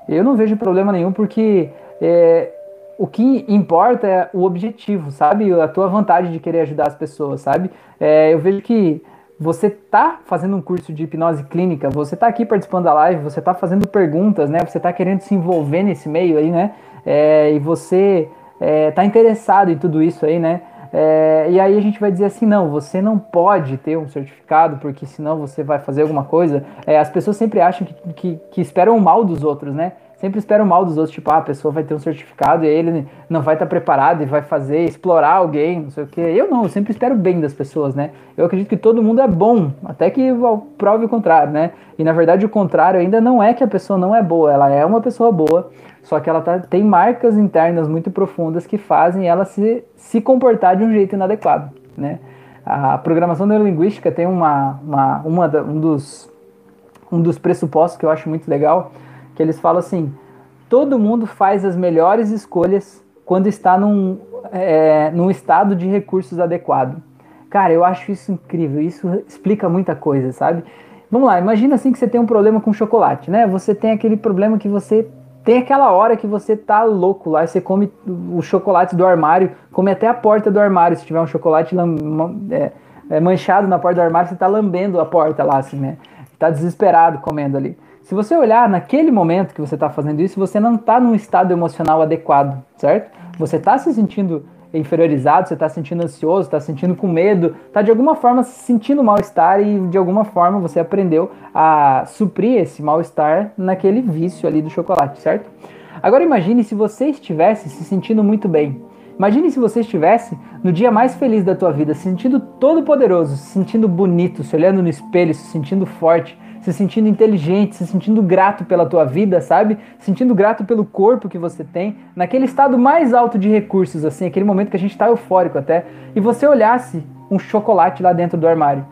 Eu não vejo problema nenhum porque é, o que importa é o objetivo, sabe? A tua vontade de querer ajudar as pessoas, sabe? É, eu vejo que você tá fazendo um curso de hipnose clínica, você tá aqui participando da live, você tá fazendo perguntas, né? Você tá querendo se envolver nesse meio aí, né? É, e você é, tá interessado em tudo isso aí, né? É, e aí a gente vai dizer assim, não, você não pode ter um certificado, porque senão você vai fazer alguma coisa. É, as pessoas sempre acham que, que, que esperam o mal dos outros, né? Sempre espera o mal dos outros, tipo, ah, a pessoa vai ter um certificado e ele não vai estar tá preparado e vai fazer, explorar alguém, não sei o quê. Eu não, eu sempre espero bem das pessoas, né? Eu acredito que todo mundo é bom, até que prove o contrário, né? E na verdade o contrário ainda não é que a pessoa não é boa, ela é uma pessoa boa, só que ela tá, tem marcas internas muito profundas que fazem ela se, se comportar de um jeito inadequado, né? A programação neurolinguística tem uma, uma, uma um, dos, um dos pressupostos que eu acho muito legal, que eles falam assim: todo mundo faz as melhores escolhas quando está num, é, num estado de recursos adequado. Cara, eu acho isso incrível, isso explica muita coisa, sabe? Vamos lá, imagina assim que você tem um problema com chocolate, né? Você tem aquele problema que você tem aquela hora que você tá louco lá você come o chocolate do armário, come até a porta do armário. Se tiver um chocolate é, é, manchado na porta do armário, você tá lambendo a porta lá, assim, né? Tá desesperado comendo ali. Se você olhar naquele momento que você está fazendo isso, você não está num estado emocional adequado, certo? Você está se sentindo inferiorizado, você está sentindo ansioso, está sentindo com medo, está de alguma forma sentindo mal-estar e de alguma forma você aprendeu a suprir esse mal-estar naquele vício ali do chocolate, certo? Agora imagine se você estivesse se sentindo muito bem. Imagine se você estivesse no dia mais feliz da tua vida, se sentindo todo poderoso, se sentindo bonito, se olhando no espelho, se sentindo forte, se sentindo inteligente, se sentindo grato pela tua vida, sabe? Sentindo grato pelo corpo que você tem, naquele estado mais alto de recursos, assim, aquele momento que a gente está eufórico até, e você olhasse um chocolate lá dentro do armário.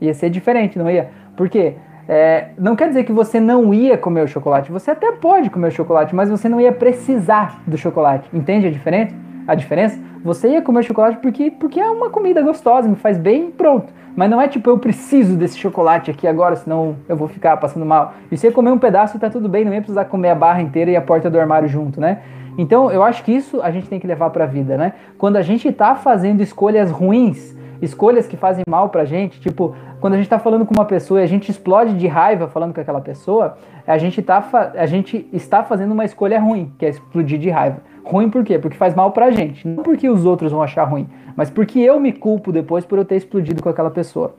Ia ser diferente, não ia? Por quê? É, não quer dizer que você não ia comer o chocolate. Você até pode comer o chocolate, mas você não ia precisar do chocolate. Entende a diferença? A diferença? Você ia comer chocolate porque, porque é uma comida gostosa, me faz bem e pronto. Mas não é tipo, eu preciso desse chocolate aqui agora, senão eu vou ficar passando mal. E você comer um pedaço tá tudo bem, não ia precisar comer a barra inteira e a porta do armário junto, né? Então eu acho que isso a gente tem que levar pra vida, né? Quando a gente tá fazendo escolhas ruins, escolhas que fazem mal pra gente, tipo, quando a gente tá falando com uma pessoa e a gente explode de raiva falando com aquela pessoa, a gente, tá a gente está fazendo uma escolha ruim, que é explodir de raiva. Ruim por quê? Porque faz mal pra gente, não porque os outros vão achar ruim mas porque eu me culpo depois por eu ter explodido com aquela pessoa.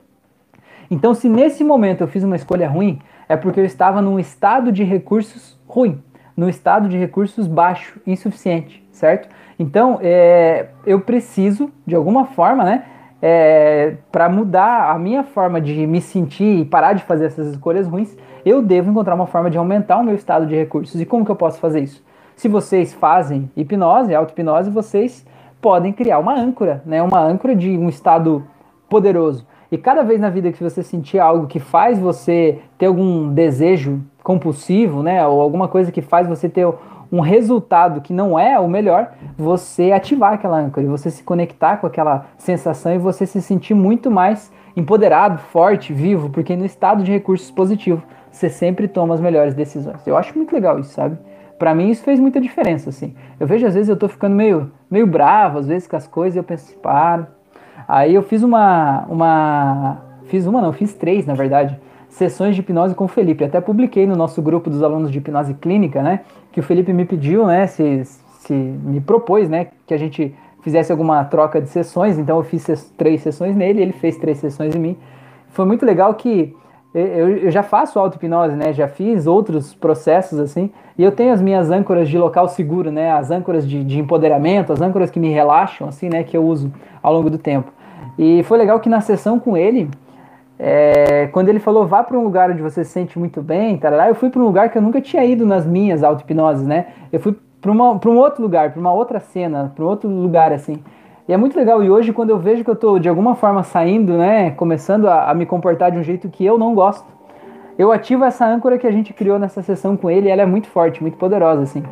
Então, se nesse momento eu fiz uma escolha ruim, é porque eu estava num estado de recursos ruim, num estado de recursos baixo, insuficiente, certo? Então, é, eu preciso, de alguma forma, né, é, para mudar a minha forma de me sentir e parar de fazer essas escolhas ruins, eu devo encontrar uma forma de aumentar o meu estado de recursos. E como que eu posso fazer isso? Se vocês fazem hipnose, auto-hipnose, vocês podem criar uma âncora, né? Uma âncora de um estado poderoso. E cada vez na vida que você sentir algo que faz você ter algum desejo compulsivo, né, ou alguma coisa que faz você ter um resultado que não é o melhor, você ativar aquela âncora, e você se conectar com aquela sensação e você se sentir muito mais empoderado, forte, vivo, porque no estado de recursos positivo você sempre toma as melhores decisões. Eu acho muito legal isso, sabe? Para mim isso fez muita diferença, assim. Eu vejo às vezes eu tô ficando meio, meio bravo, às vezes com as coisas, eu penso, paro. Aí eu fiz uma, uma, fiz uma não, fiz três, na verdade, sessões de hipnose com o Felipe. Até publiquei no nosso grupo dos alunos de hipnose clínica, né, que o Felipe me pediu, né, se, se me propôs, né, que a gente fizesse alguma troca de sessões. Então eu fiz três sessões nele, ele fez três sessões em mim. Foi muito legal que eu, eu já faço auto-hipnose, né? Já fiz outros processos assim. E eu tenho as minhas âncoras de local seguro, né? As âncoras de, de empoderamento, as âncoras que me relaxam, assim, né? Que eu uso ao longo do tempo. E foi legal que na sessão com ele, é, quando ele falou vá para um lugar onde você se sente muito bem, tarará, eu fui para um lugar que eu nunca tinha ido nas minhas auto-hipnoses, né? Eu fui para um outro lugar, para uma outra cena, para um outro lugar assim. E é muito legal. E hoje, quando eu vejo que eu estou de alguma forma saindo, né, começando a, a, me comportar de um jeito que eu não gosto, eu ativo essa âncora que a gente criou nessa sessão com ele. Ela é muito forte, muito poderosa, assim.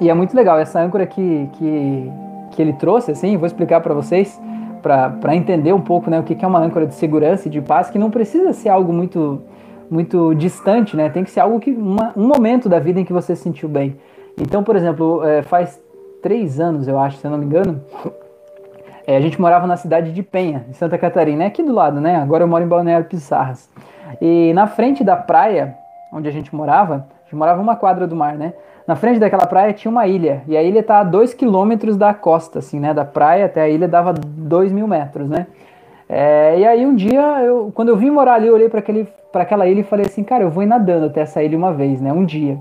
E é muito legal essa âncora que, que, que ele trouxe, assim. Vou explicar para vocês, para entender um pouco, né, o que é uma âncora de segurança e de paz, que não precisa ser algo muito muito distante, né? Tem que ser algo que uma, um momento da vida em que você se sentiu bem. Então, por exemplo, é, faz três anos, eu acho, se eu não me engano, é, a gente morava na cidade de Penha, em Santa Catarina, é aqui do lado, né? Agora eu moro em Balneário Pissarras. E na frente da praia, onde a gente morava, a gente morava uma quadra do mar, né? Na frente daquela praia tinha uma ilha, e a ilha tá a dois quilômetros da costa, assim, né? Da praia até a ilha dava dois mil metros, né? É, e aí um dia, eu, quando eu vim morar ali, eu olhei para aquela ilha e falei assim, cara, eu vou ir nadando até essa ilha uma vez, né? Um dia.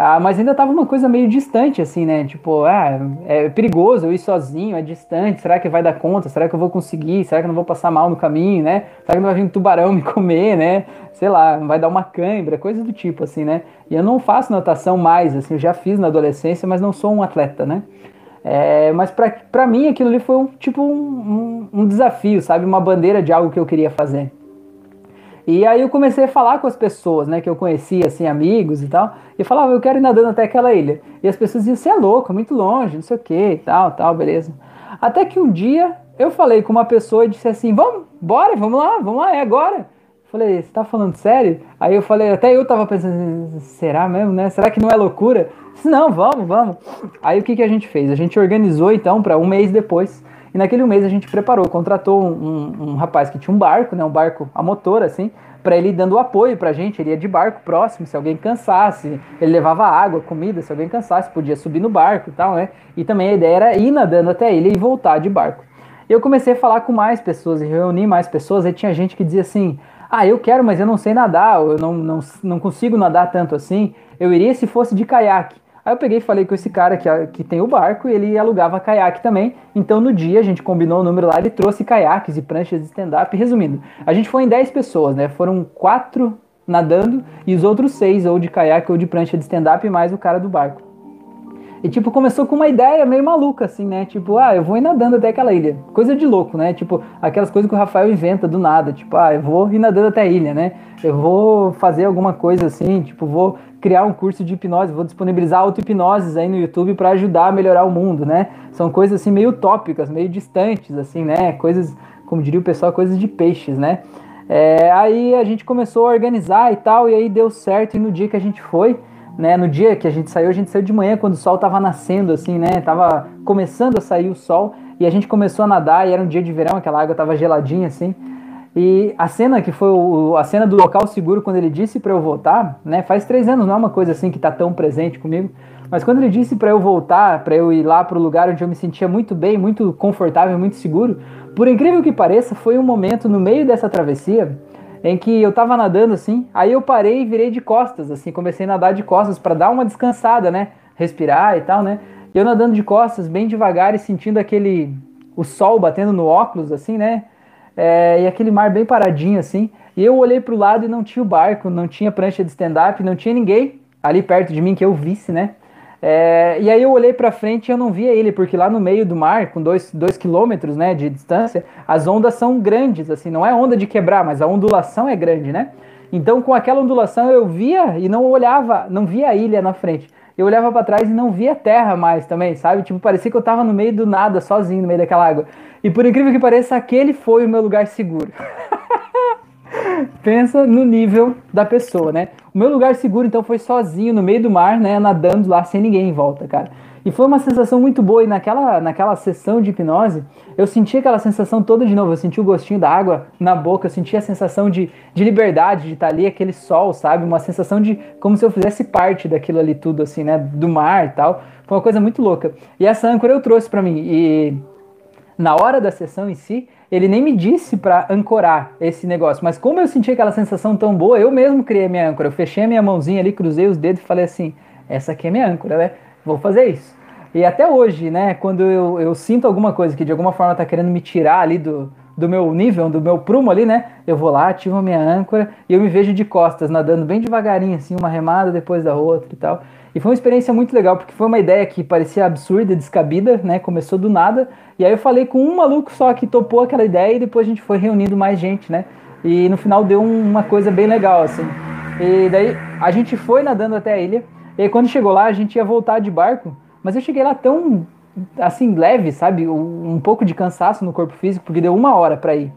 Ah, mas ainda tava uma coisa meio distante, assim, né? Tipo, ah, é perigoso eu ir sozinho, é distante, será que vai dar conta? Será que eu vou conseguir? Será que eu não vou passar mal no caminho, né? Será que não vai vir um tubarão me comer, né? Sei lá, vai dar uma cãibra, coisa do tipo, assim, né? E eu não faço natação mais, assim, eu já fiz na adolescência, mas não sou um atleta, né? É, mas para mim aquilo ali foi um, tipo um, um, um desafio, sabe? Uma bandeira de algo que eu queria fazer. E aí eu comecei a falar com as pessoas, né, que eu conhecia, assim, amigos e tal, e falava, eu quero ir nadando até aquela ilha. E as pessoas diziam, você é louco, muito longe, não sei o que, tal, tal, beleza. Até que um dia eu falei com uma pessoa e disse assim, vamos, bora, vamos lá, vamos lá, é agora. Falei, você tá falando sério? Aí eu falei, até eu tava pensando, será mesmo, né? Será que não é loucura? Disse, não, vamos, vamos. Aí o que, que a gente fez? A gente organizou então para um mês depois. Naquele mês a gente preparou, contratou um, um, um rapaz que tinha um barco, né? Um barco a motor, assim, para ele dando apoio pra gente. Ele ia de barco próximo, se alguém cansasse, ele levava água, comida, se alguém cansasse, podia subir no barco e tal, né? E também a ideia era ir nadando até ele e voltar de barco. Eu comecei a falar com mais pessoas e reunir mais pessoas, e tinha gente que dizia assim: ah, eu quero, mas eu não sei nadar, eu não, não, não consigo nadar tanto assim. Eu iria se fosse de caiaque. Aí eu peguei e falei com esse cara que, que tem o barco e ele alugava caiaque também. Então no dia a gente combinou o número lá, ele trouxe caiaques e pranchas de stand-up. Resumindo, a gente foi em 10 pessoas, né? Foram quatro nadando e os outros seis ou de caiaque ou de prancha de stand-up mais o cara do barco. E, tipo, começou com uma ideia meio maluca, assim, né? Tipo, ah, eu vou ir nadando até aquela ilha. Coisa de louco, né? Tipo, aquelas coisas que o Rafael inventa do nada. Tipo, ah, eu vou ir nadando até a ilha, né? Eu vou fazer alguma coisa assim, tipo, vou criar um curso de hipnose, vou disponibilizar auto-hipnoses aí no YouTube para ajudar a melhorar o mundo, né? São coisas assim meio utópicas, meio distantes, assim, né? Coisas, como diria o pessoal, coisas de peixes, né? É, aí a gente começou a organizar e tal, e aí deu certo, e no dia que a gente foi, né? No dia que a gente saiu, a gente saiu de manhã quando o sol estava nascendo, assim, né? Tava começando a sair o sol e a gente começou a nadar e era um dia de verão, aquela água tava geladinha, assim. E a cena que foi o, a cena do local seguro quando ele disse para eu voltar, né? Faz três anos, não é uma coisa assim que tá tão presente comigo. Mas quando ele disse para eu voltar, para eu ir lá para o lugar onde eu me sentia muito bem, muito confortável, muito seguro, por incrível que pareça, foi um momento no meio dessa travessia em que eu tava nadando assim, aí eu parei e virei de costas, assim, comecei a nadar de costas para dar uma descansada, né? Respirar e tal, né? E eu nadando de costas, bem devagar e sentindo aquele. o sol batendo no óculos, assim, né? É, e aquele mar bem paradinho, assim. E eu olhei pro lado e não tinha o barco, não tinha prancha de stand-up, não tinha ninguém ali perto de mim que eu visse, né? É, e aí eu olhei para frente e eu não via ele, porque lá no meio do mar, com dois, dois quilômetros né, de distância, as ondas são grandes, assim, não é onda de quebrar, mas a ondulação é grande, né? Então com aquela ondulação eu via e não olhava, não via a ilha na frente. Eu olhava para trás e não via terra mais também, sabe? Tipo, parecia que eu tava no meio do nada, sozinho, no meio daquela água. E por incrível que pareça, aquele foi o meu lugar seguro. Pensa no nível da pessoa, né? O meu lugar seguro, então, foi sozinho no meio do mar, né? Nadando lá sem ninguém em volta, cara. E foi uma sensação muito boa. E naquela, naquela sessão de hipnose, eu senti aquela sensação toda de novo. Eu senti o gostinho da água na boca, eu senti a sensação de, de liberdade, de estar ali, aquele sol, sabe? Uma sensação de como se eu fizesse parte daquilo ali tudo, assim, né? Do mar e tal. Foi uma coisa muito louca. E essa âncora eu trouxe para mim. E na hora da sessão em si, ele nem me disse para ancorar esse negócio, mas como eu senti aquela sensação tão boa, eu mesmo criei minha âncora. Eu fechei a minha mãozinha ali, cruzei os dedos e falei assim: essa aqui é minha âncora, né? Vou fazer isso. E até hoje, né, quando eu, eu sinto alguma coisa que de alguma forma tá querendo me tirar ali do, do meu nível, do meu prumo ali, né? Eu vou lá, ativo a minha âncora e eu me vejo de costas, nadando bem devagarinho, assim, uma remada depois da outra e tal. E foi uma experiência muito legal, porque foi uma ideia que parecia absurda, descabida, né? Começou do nada. E aí eu falei com um maluco só que topou aquela ideia e depois a gente foi reunindo mais gente, né? E no final deu uma coisa bem legal, assim. E daí a gente foi nadando até a ilha. E quando chegou lá, a gente ia voltar de barco. Mas eu cheguei lá tão, assim, leve, sabe? Um pouco de cansaço no corpo físico, porque deu uma hora para ir.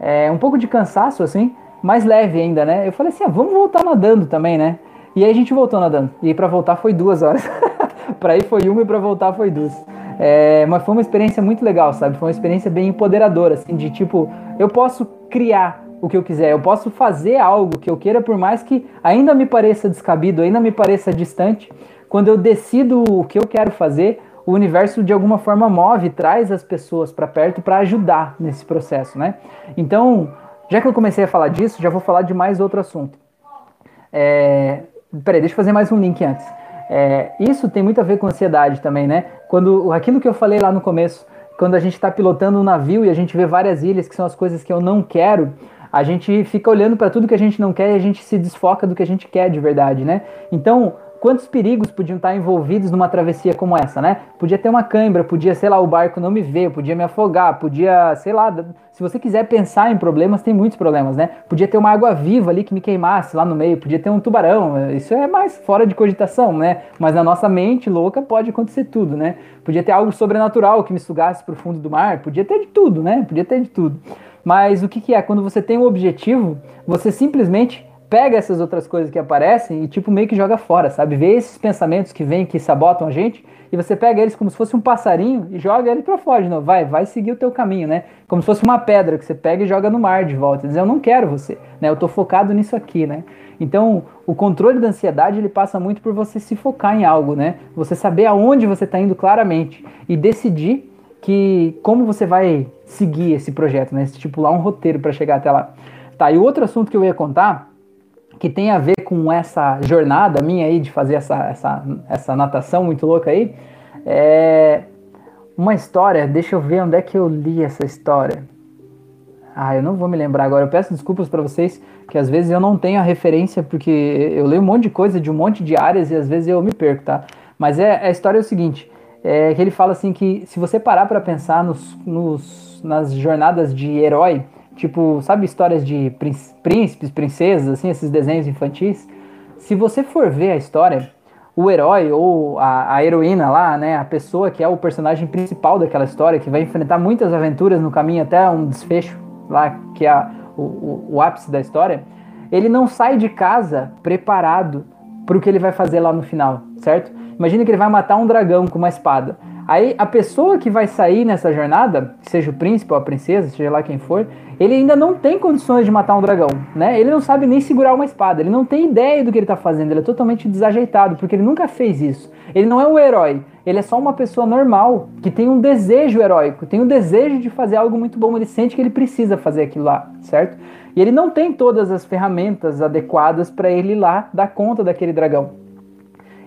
É, um pouco de cansaço, assim, mais leve ainda, né? Eu falei assim, ah, vamos voltar nadando também, né? E aí a gente voltou nadando. E para voltar foi duas horas. para ir foi uma e para voltar foi duas. É, mas foi uma experiência muito legal, sabe? Foi uma experiência bem empoderadora, assim, de tipo, eu posso criar o que eu quiser, eu posso fazer algo que eu queira, por mais que ainda me pareça descabido, ainda me pareça distante. Quando eu decido o que eu quero fazer, o universo de alguma forma move, traz as pessoas para perto para ajudar nesse processo, né? Então, já que eu comecei a falar disso, já vou falar de mais outro assunto. É, Peraí, deixa eu fazer mais um link antes. É, isso tem muito a ver com ansiedade também, né? Quando aquilo que eu falei lá no começo, quando a gente está pilotando um navio e a gente vê várias ilhas que são as coisas que eu não quero, a gente fica olhando para tudo que a gente não quer e a gente se desfoca do que a gente quer de verdade, né? Então, quantos perigos podiam estar envolvidos numa travessia como essa, né? Podia ter uma cãibra, podia, sei lá, o barco não me ver, podia me afogar, podia, sei lá, se você quiser pensar em problemas, tem muitos problemas, né? Podia ter uma água viva ali que me queimasse lá no meio, podia ter um tubarão, isso é mais fora de cogitação, né? Mas na nossa mente louca pode acontecer tudo, né? Podia ter algo sobrenatural que me sugasse para o fundo do mar, podia ter de tudo, né? Podia ter de tudo. Mas o que, que é? Quando você tem um objetivo, você simplesmente pega essas outras coisas que aparecem e tipo meio que joga fora, sabe? Vê esses pensamentos que vêm que sabotam a gente e você pega eles como se fosse um passarinho e joga ele para fora de novo. Vai, vai seguir o teu caminho, né? Como se fosse uma pedra que você pega e joga no mar de volta. Diz, eu não quero você, né? Eu tô focado nisso aqui, né? Então, o controle da ansiedade ele passa muito por você se focar em algo, né? Você saber aonde você está indo claramente e decidir que como você vai seguir esse projeto, né? Estipular um roteiro para chegar até lá. Tá, e outro assunto que eu ia contar que tem a ver com essa jornada minha aí de fazer essa, essa, essa natação muito louca aí, é uma história, deixa eu ver onde é que eu li essa história. Ah, eu não vou me lembrar agora. Eu peço desculpas para vocês que às vezes eu não tenho a referência porque eu leio um monte de coisa de um monte de áreas e às vezes eu me perco, tá? Mas é, a história é o seguinte, é que ele fala assim que se você parar para pensar nos, nos, nas jornadas de herói, Tipo, sabe histórias de príncipes, princesas, assim, esses desenhos infantis? Se você for ver a história, o herói ou a, a, heroína lá, né, a pessoa que é o personagem principal daquela história, que vai enfrentar muitas aventuras no caminho até um desfecho lá, que é o, o, o ápice da história, ele não sai de casa preparado para o que ele vai fazer lá no final, certo? Imagina que ele vai matar um dragão com uma espada. Aí a pessoa que vai sair nessa jornada, seja o príncipe ou a princesa, seja lá quem for, ele ainda não tem condições de matar um dragão, né? Ele não sabe nem segurar uma espada, ele não tem ideia do que ele está fazendo, ele é totalmente desajeitado, porque ele nunca fez isso. Ele não é um herói, ele é só uma pessoa normal, que tem um desejo heróico, tem um desejo de fazer algo muito bom, ele sente que ele precisa fazer aquilo lá, certo? E ele não tem todas as ferramentas adequadas para ele ir lá dar conta daquele dragão.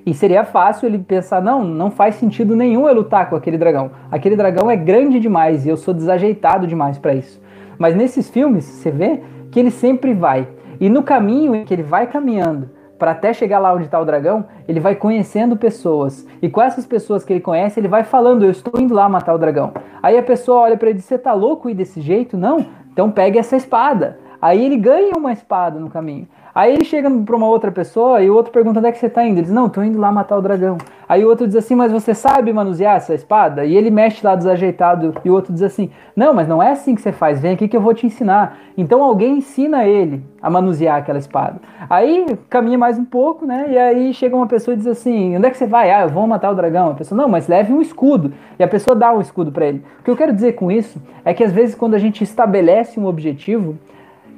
E seria fácil ele pensar: não, não faz sentido nenhum eu lutar com aquele dragão. Aquele dragão é grande demais e eu sou desajeitado demais para isso. Mas nesses filmes, você vê que ele sempre vai. E no caminho em que ele vai caminhando, para até chegar lá onde está o dragão, ele vai conhecendo pessoas. E com essas pessoas que ele conhece, ele vai falando: Eu estou indo lá matar o dragão. Aí a pessoa olha para ele e diz: Você tá louco ir desse jeito? Não? Então pegue essa espada. Aí ele ganha uma espada no caminho. Aí ele chega para uma outra pessoa e o outro pergunta onde é que você está indo. Ele diz, não, estou indo lá matar o dragão. Aí o outro diz assim, mas você sabe manusear essa espada? E ele mexe lá desajeitado e o outro diz assim, não, mas não é assim que você faz, vem aqui que eu vou te ensinar. Então alguém ensina ele a manusear aquela espada. Aí caminha mais um pouco, né? E aí chega uma pessoa e diz assim, onde é que você vai? Ah, eu vou matar o dragão. A pessoa, não, mas leve um escudo. E a pessoa dá um escudo para ele. O que eu quero dizer com isso é que às vezes quando a gente estabelece um objetivo,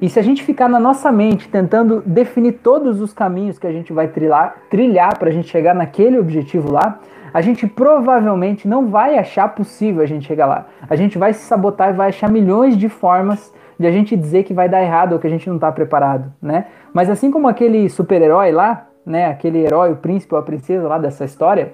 e se a gente ficar na nossa mente tentando definir todos os caminhos que a gente vai trilhar, trilhar para a gente chegar naquele objetivo lá, a gente provavelmente não vai achar possível a gente chegar lá. A gente vai se sabotar e vai achar milhões de formas de a gente dizer que vai dar errado ou que a gente não está preparado, né? Mas assim como aquele super-herói lá, né, aquele herói, o príncipe ou a princesa lá dessa história,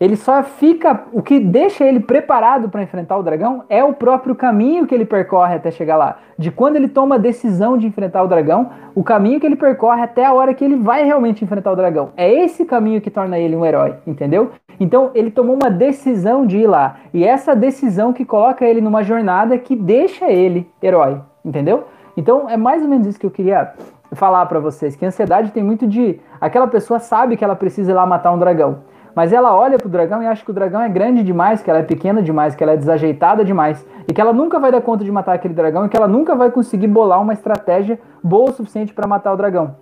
ele só fica. O que deixa ele preparado para enfrentar o dragão é o próprio caminho que ele percorre até chegar lá. De quando ele toma a decisão de enfrentar o dragão, o caminho que ele percorre até a hora que ele vai realmente enfrentar o dragão. É esse caminho que torna ele um herói, entendeu? Então ele tomou uma decisão de ir lá. E essa decisão que coloca ele numa jornada que deixa ele herói, entendeu? Então é mais ou menos isso que eu queria falar para vocês, que a ansiedade tem muito de aquela pessoa sabe que ela precisa ir lá matar um dragão. Mas ela olha pro dragão e acha que o dragão é grande demais, que ela é pequena demais, que ela é desajeitada demais, e que ela nunca vai dar conta de matar aquele dragão e que ela nunca vai conseguir bolar uma estratégia boa o suficiente para matar o dragão.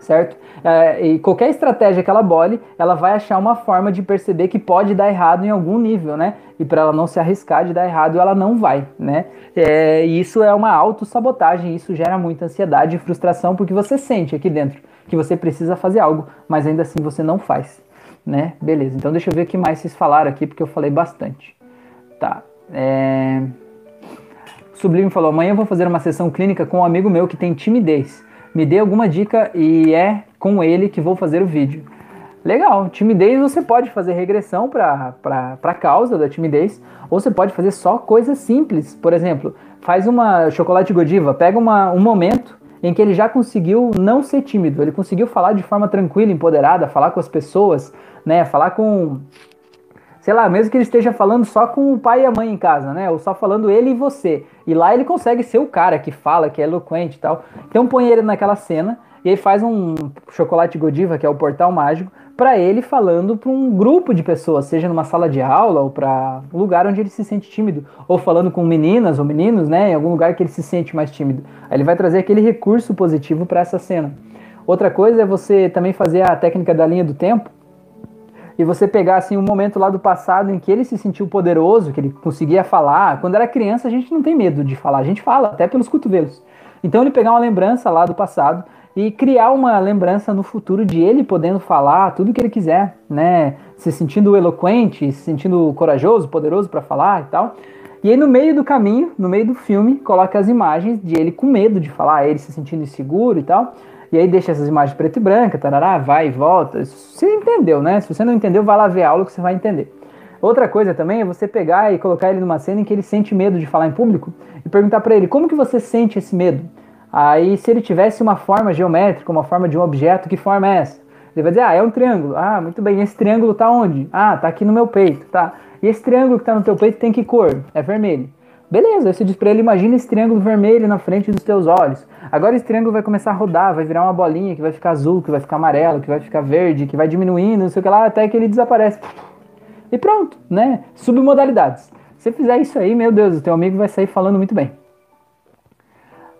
Certo? É, e qualquer estratégia que ela bole, ela vai achar uma forma de perceber que pode dar errado em algum nível, né? E para ela não se arriscar de dar errado, ela não vai, né? É, e isso é uma autossabotagem, isso gera muita ansiedade e frustração, porque você sente aqui dentro que você precisa fazer algo, mas ainda assim você não faz né? Beleza, então deixa eu ver o que mais vocês falaram aqui, porque eu falei bastante. Tá. É... Sublime falou: amanhã eu vou fazer uma sessão clínica com um amigo meu que tem timidez. Me dê alguma dica e é com ele que vou fazer o vídeo. Legal, timidez você pode fazer regressão para a causa da timidez, ou você pode fazer só coisas simples. Por exemplo, faz uma chocolate Godiva, pega uma, um momento em que ele já conseguiu não ser tímido, ele conseguiu falar de forma tranquila, empoderada, falar com as pessoas, né? Falar com sei lá, mesmo que ele esteja falando só com o pai e a mãe em casa, né? Ou só falando ele e você. E lá ele consegue ser o cara que fala, que é eloquente e tal. Então põe ele naquela cena e aí faz um chocolate Godiva, que é o portal mágico, para ele falando para um grupo de pessoas, seja numa sala de aula ou para um lugar onde ele se sente tímido, ou falando com meninas ou meninos, né, em algum lugar que ele se sente mais tímido. Aí ele vai trazer aquele recurso positivo para essa cena. Outra coisa é você também fazer a técnica da linha do tempo, e você pegar assim um momento lá do passado em que ele se sentiu poderoso, que ele conseguia falar. Quando era criança, a gente não tem medo de falar, a gente fala até pelos cotovelos. Então ele pegar uma lembrança lá do passado e criar uma lembrança no futuro de ele podendo falar tudo que ele quiser, né? Se sentindo eloquente, se sentindo corajoso, poderoso para falar e tal. E aí no meio do caminho, no meio do filme, coloca as imagens de ele com medo de falar, ele se sentindo inseguro e tal. E aí deixa essas imagens preto e branca, tarará, vai e volta. Você entendeu, né? Se você não entendeu, vai lá ver a aula que você vai entender. Outra coisa também é você pegar e colocar ele numa cena em que ele sente medo de falar em público e perguntar para ele como que você sente esse medo. Aí se ele tivesse uma forma geométrica, uma forma de um objeto, que forma é essa? Ele vai dizer, ah, é um triângulo. Ah, muito bem, esse triângulo tá onde? Ah, tá aqui no meu peito, tá? E esse triângulo que tá no teu peito tem que cor? É vermelho. Beleza, você diz para ele, imagina esse triângulo vermelho na frente dos teus olhos. Agora esse triângulo vai começar a rodar, vai virar uma bolinha que vai ficar azul, que vai ficar amarelo, que vai ficar verde, que vai diminuindo, não sei o que lá, até que ele desaparece. E pronto, né? Submodalidades. Se fizer isso aí, meu Deus, o teu amigo vai sair falando muito bem.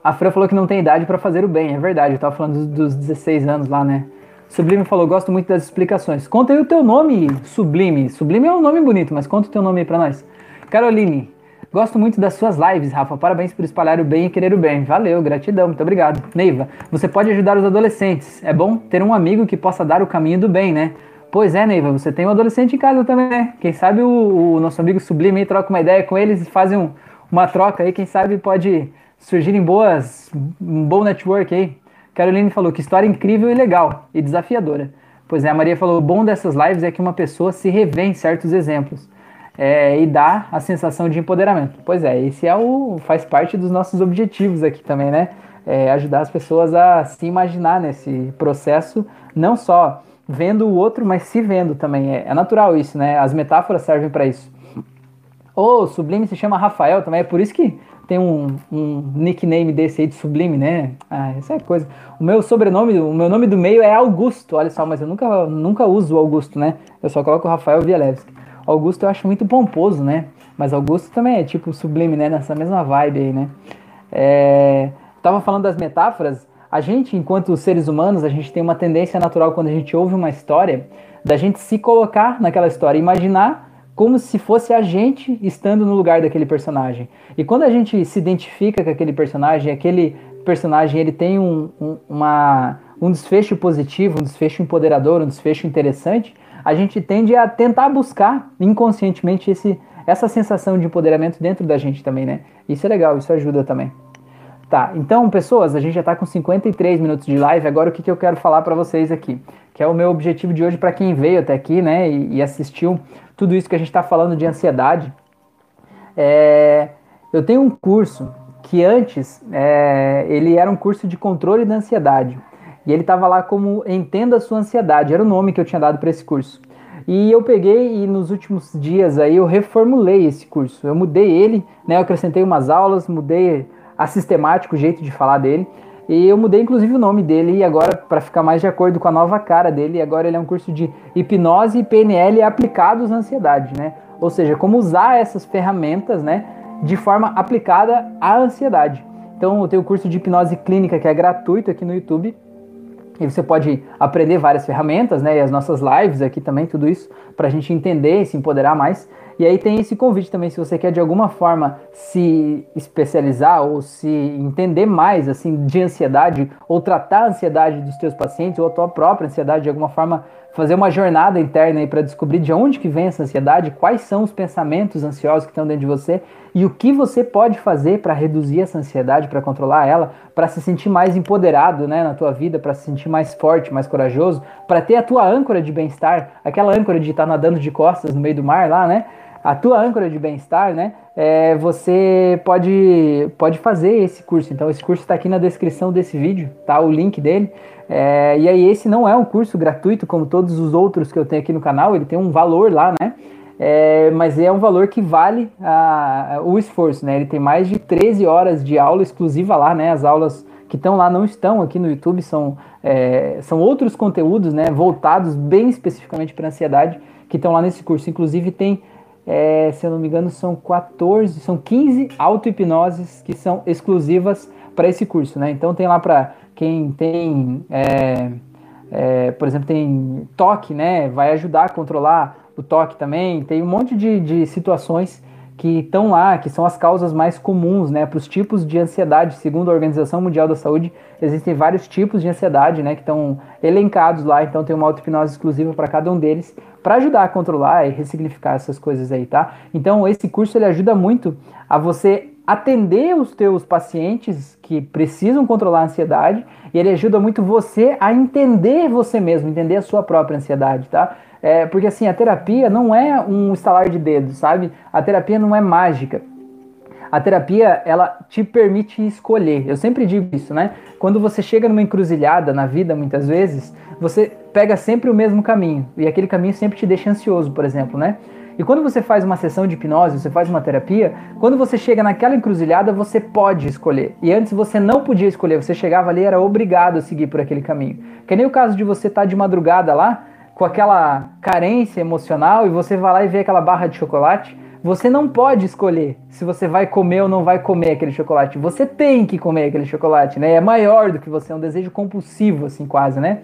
A Fran falou que não tem idade para fazer o bem, é verdade, eu tava falando dos 16 anos lá, né? Sublime falou, gosto muito das explicações. Conta aí o teu nome, Sublime. Sublime é um nome bonito, mas conta o teu nome aí pra nós. Caroline, Gosto muito das suas lives, Rafa. Parabéns por espalhar o bem e querer o bem. Valeu, gratidão, muito obrigado. Neiva, você pode ajudar os adolescentes. É bom ter um amigo que possa dar o caminho do bem, né? Pois é, Neiva, você tem um adolescente em casa também, né? Quem sabe o, o nosso amigo Sublime troca uma ideia com eles e fazem um, uma troca aí, quem sabe pode surgir em boas, um bom network aí. Caroline falou que história incrível e legal e desafiadora. Pois é, a Maria falou: o bom dessas lives é que uma pessoa se revê em certos exemplos é, e dá a sensação de empoderamento. Pois é, esse é o faz parte dos nossos objetivos aqui também, né? É ajudar as pessoas a se imaginar nesse processo, não só vendo o outro, mas se vendo também. É, é natural isso, né? As metáforas servem para isso. O Sublime se chama Rafael também, é por isso que tem um, um, nickname desse aí de Sublime, né? Ah, essa é coisa. O meu sobrenome, o meu nome do meio é Augusto, olha só, mas eu nunca, nunca uso Augusto, né? Eu só coloco Rafael Vielewski. Augusto eu acho muito pomposo, né? Mas Augusto também é tipo sublime, né? Nessa mesma vibe aí, né? É... Tava falando das metáforas. A gente, enquanto seres humanos, a gente tem uma tendência natural quando a gente ouve uma história, da gente se colocar naquela história, imaginar como se fosse a gente estando no lugar daquele personagem. E quando a gente se identifica com aquele personagem, aquele personagem ele tem um, um, uma, um desfecho positivo, um desfecho empoderador, um desfecho interessante, a gente tende a tentar buscar inconscientemente esse, essa sensação de empoderamento dentro da gente também, né? Isso é legal, isso ajuda também. Tá, então, pessoas, a gente já está com 53 minutos de live. Agora, o que, que eu quero falar para vocês aqui? Que é o meu objetivo de hoje para quem veio até aqui, né, e, e assistiu tudo isso que a gente está falando de ansiedade. É, eu tenho um curso que antes é, ele era um curso de controle da ansiedade. E ele estava lá como Entenda a Sua Ansiedade, era o nome que eu tinha dado para esse curso. E eu peguei e nos últimos dias aí eu reformulei esse curso. Eu mudei ele, né? Eu acrescentei umas aulas, mudei a sistemática, o jeito de falar dele. E eu mudei inclusive o nome dele e agora para ficar mais de acordo com a nova cara dele, agora ele é um curso de hipnose e PNL aplicados à ansiedade, né? Ou seja, como usar essas ferramentas, né, de forma aplicada à ansiedade. Então eu tenho o curso de hipnose clínica que é gratuito aqui no YouTube e você pode aprender várias ferramentas, né? E as nossas lives aqui também, tudo isso, para a gente entender e se empoderar mais. E aí tem esse convite também, se você quer de alguma forma se especializar ou se entender mais assim de ansiedade ou tratar a ansiedade dos teus pacientes ou a tua própria ansiedade de alguma forma fazer uma jornada interna aí para descobrir de onde que vem essa ansiedade, quais são os pensamentos ansiosos que estão dentro de você e o que você pode fazer para reduzir essa ansiedade, para controlar ela, para se sentir mais empoderado, né, na tua vida, para se sentir mais forte, mais corajoso, para ter a tua âncora de bem-estar, aquela âncora de estar tá nadando de costas no meio do mar lá, né? A tua âncora de bem-estar, né? É, você pode, pode fazer esse curso. Então, esse curso está aqui na descrição desse vídeo, tá? O link dele. É, e aí, esse não é um curso gratuito como todos os outros que eu tenho aqui no canal, ele tem um valor lá, né? É, mas é um valor que vale a, o esforço, né? Ele tem mais de 13 horas de aula exclusiva lá, né? As aulas que estão lá não estão aqui no YouTube, são, é, são outros conteúdos, né? Voltados bem especificamente para ansiedade, que estão lá nesse curso. Inclusive tem, é, se eu não me engano, são 14, são 15 auto-hipnoses que são exclusivas para esse curso, né? Então tem lá para quem tem, é, é, por exemplo, tem toque, né? Vai ajudar a controlar o toque também, tem um monte de, de situações que estão lá, que são as causas mais comuns, né, para os tipos de ansiedade. Segundo a Organização Mundial da Saúde, existem vários tipos de ansiedade, né, que estão elencados lá. Então tem uma auto-hipnose exclusiva para cada um deles, para ajudar a controlar e ressignificar essas coisas aí, tá? Então esse curso ele ajuda muito a você atender os teus pacientes que precisam controlar a ansiedade e ele ajuda muito você a entender você mesmo, entender a sua própria ansiedade, tá? É, porque assim, a terapia não é um estalar de dedos, sabe? A terapia não é mágica. A terapia, ela te permite escolher. Eu sempre digo isso, né? Quando você chega numa encruzilhada na vida, muitas vezes, você pega sempre o mesmo caminho. E aquele caminho sempre te deixa ansioso, por exemplo, né? E quando você faz uma sessão de hipnose, você faz uma terapia, quando você chega naquela encruzilhada, você pode escolher. E antes você não podia escolher, você chegava ali era obrigado a seguir por aquele caminho. Que nem o caso de você estar tá de madrugada lá, com aquela carência emocional e você vai lá e vê aquela barra de chocolate, você não pode escolher se você vai comer ou não vai comer aquele chocolate. Você tem que comer aquele chocolate, né? É maior do que você, é um desejo compulsivo, assim, quase, né?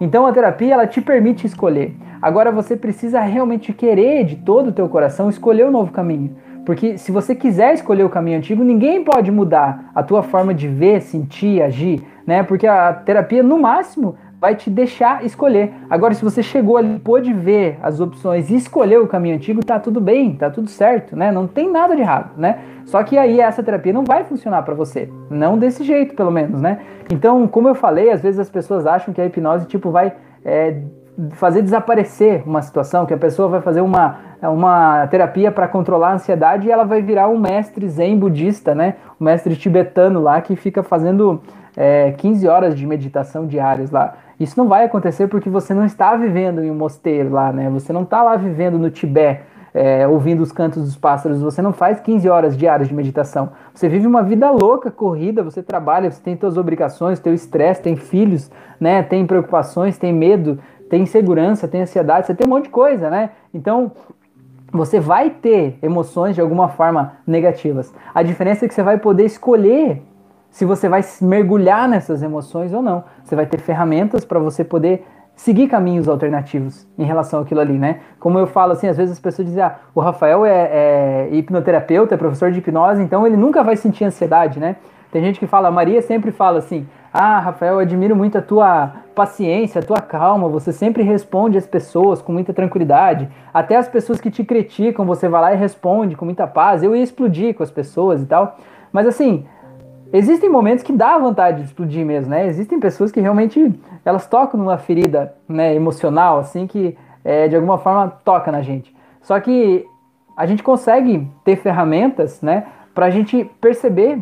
Então a terapia ela te permite escolher. Agora você precisa realmente querer de todo o teu coração escolher o um novo caminho. Porque se você quiser escolher o caminho antigo, ninguém pode mudar a tua forma de ver, sentir, agir, né? Porque a terapia, no máximo, vai te deixar escolher. Agora, se você chegou ali, pôde ver as opções e escolheu o caminho antigo, tá tudo bem, tá tudo certo, né? Não tem nada de errado, né? Só que aí essa terapia não vai funcionar para você, não desse jeito, pelo menos, né? Então, como eu falei, às vezes as pessoas acham que a hipnose tipo vai é, fazer desaparecer uma situação, que a pessoa vai fazer uma, uma terapia para controlar a ansiedade e ela vai virar um mestre zen budista, né? Um mestre tibetano lá que fica fazendo é, 15 horas de meditação diárias lá. Isso não vai acontecer porque você não está vivendo em um mosteiro lá, né? Você não está lá vivendo no Tibete, é, ouvindo os cantos dos pássaros. Você não faz 15 horas diárias de meditação. Você vive uma vida louca, corrida, você trabalha, você tem suas obrigações, teu estresse, tem filhos, né? Tem preocupações, tem medo, tem insegurança, tem ansiedade, você tem um monte de coisa, né? Então, você vai ter emoções de alguma forma negativas. A diferença é que você vai poder escolher se você vai mergulhar nessas emoções ou não. Você vai ter ferramentas para você poder seguir caminhos alternativos em relação àquilo ali, né? Como eu falo assim, às vezes as pessoas dizem, ah, o Rafael é, é hipnoterapeuta, é professor de hipnose, então ele nunca vai sentir ansiedade, né? Tem gente que fala, a Maria sempre fala assim, ah, Rafael, admiro muito a tua paciência, a tua calma, você sempre responde às pessoas com muita tranquilidade, até as pessoas que te criticam, você vai lá e responde com muita paz, eu ia explodir com as pessoas e tal, mas assim, existem momentos que dá vontade de explodir mesmo, né? Existem pessoas que realmente elas tocam numa ferida né, emocional, assim, que é, de alguma forma toca na gente. Só que a gente consegue ter ferramentas, né, para a gente perceber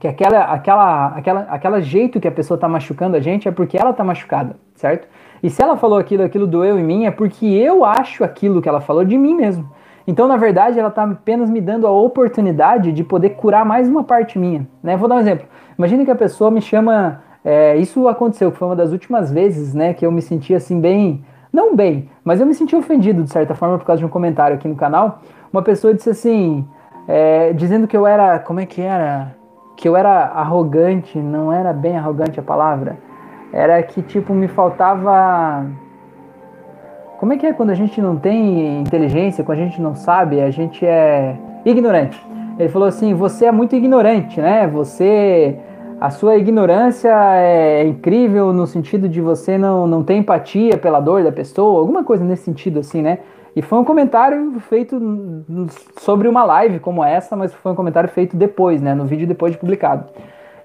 que aquela, aquela, aquela, aquela jeito que a pessoa está machucando a gente é porque ela está machucada, certo? E se ela falou aquilo, aquilo doeu em mim, é porque eu acho aquilo que ela falou de mim mesmo. Então, na verdade, ela está apenas me dando a oportunidade de poder curar mais uma parte minha. Né? Vou dar um exemplo. Imagine que a pessoa me chama. É, isso aconteceu, que foi uma das últimas vezes né, que eu me senti assim bem. Não bem, mas eu me senti ofendido de certa forma por causa de um comentário aqui no canal. Uma pessoa disse assim, é, dizendo que eu era. Como é que era? Que eu era arrogante, não era bem arrogante a palavra. Era que, tipo, me faltava como é que é quando a gente não tem inteligência, quando a gente não sabe, a gente é ignorante? Ele falou assim: você é muito ignorante, né? Você. A sua ignorância é incrível no sentido de você não, não ter empatia pela dor da pessoa, alguma coisa nesse sentido, assim, né? E foi um comentário feito sobre uma live como essa, mas foi um comentário feito depois, né? No vídeo depois de publicado.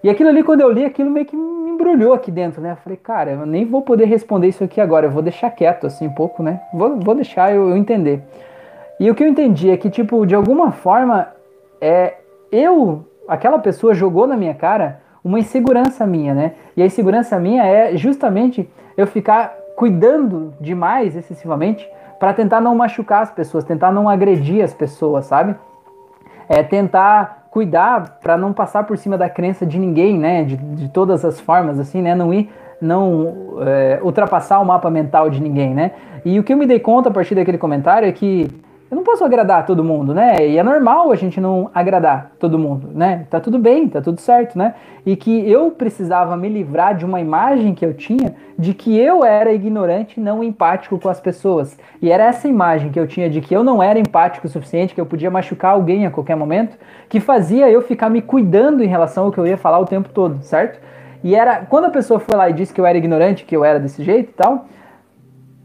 E aquilo ali, quando eu li, aquilo meio que me embrulhou aqui dentro, né? Eu falei, cara, eu nem vou poder responder isso aqui agora, eu vou deixar quieto, assim, um pouco, né? Vou, vou deixar eu, eu entender. E o que eu entendi é que, tipo, de alguma forma, é, eu, aquela pessoa jogou na minha cara uma insegurança minha, né? E a insegurança minha é justamente eu ficar cuidando demais, excessivamente, para tentar não machucar as pessoas, tentar não agredir as pessoas, sabe? É tentar cuidar para não passar por cima da crença de ninguém, né? De, de todas as formas, assim, né? Não ir, não é, ultrapassar o mapa mental de ninguém, né? E o que eu me dei conta a partir daquele comentário é que eu não posso agradar todo mundo, né? E é normal a gente não agradar todo mundo, né? Tá tudo bem, tá tudo certo, né? E que eu precisava me livrar de uma imagem que eu tinha de que eu era ignorante, não empático com as pessoas. E era essa imagem que eu tinha de que eu não era empático o suficiente, que eu podia machucar alguém a qualquer momento, que fazia eu ficar me cuidando em relação ao que eu ia falar o tempo todo, certo? E era quando a pessoa foi lá e disse que eu era ignorante, que eu era desse jeito e tal,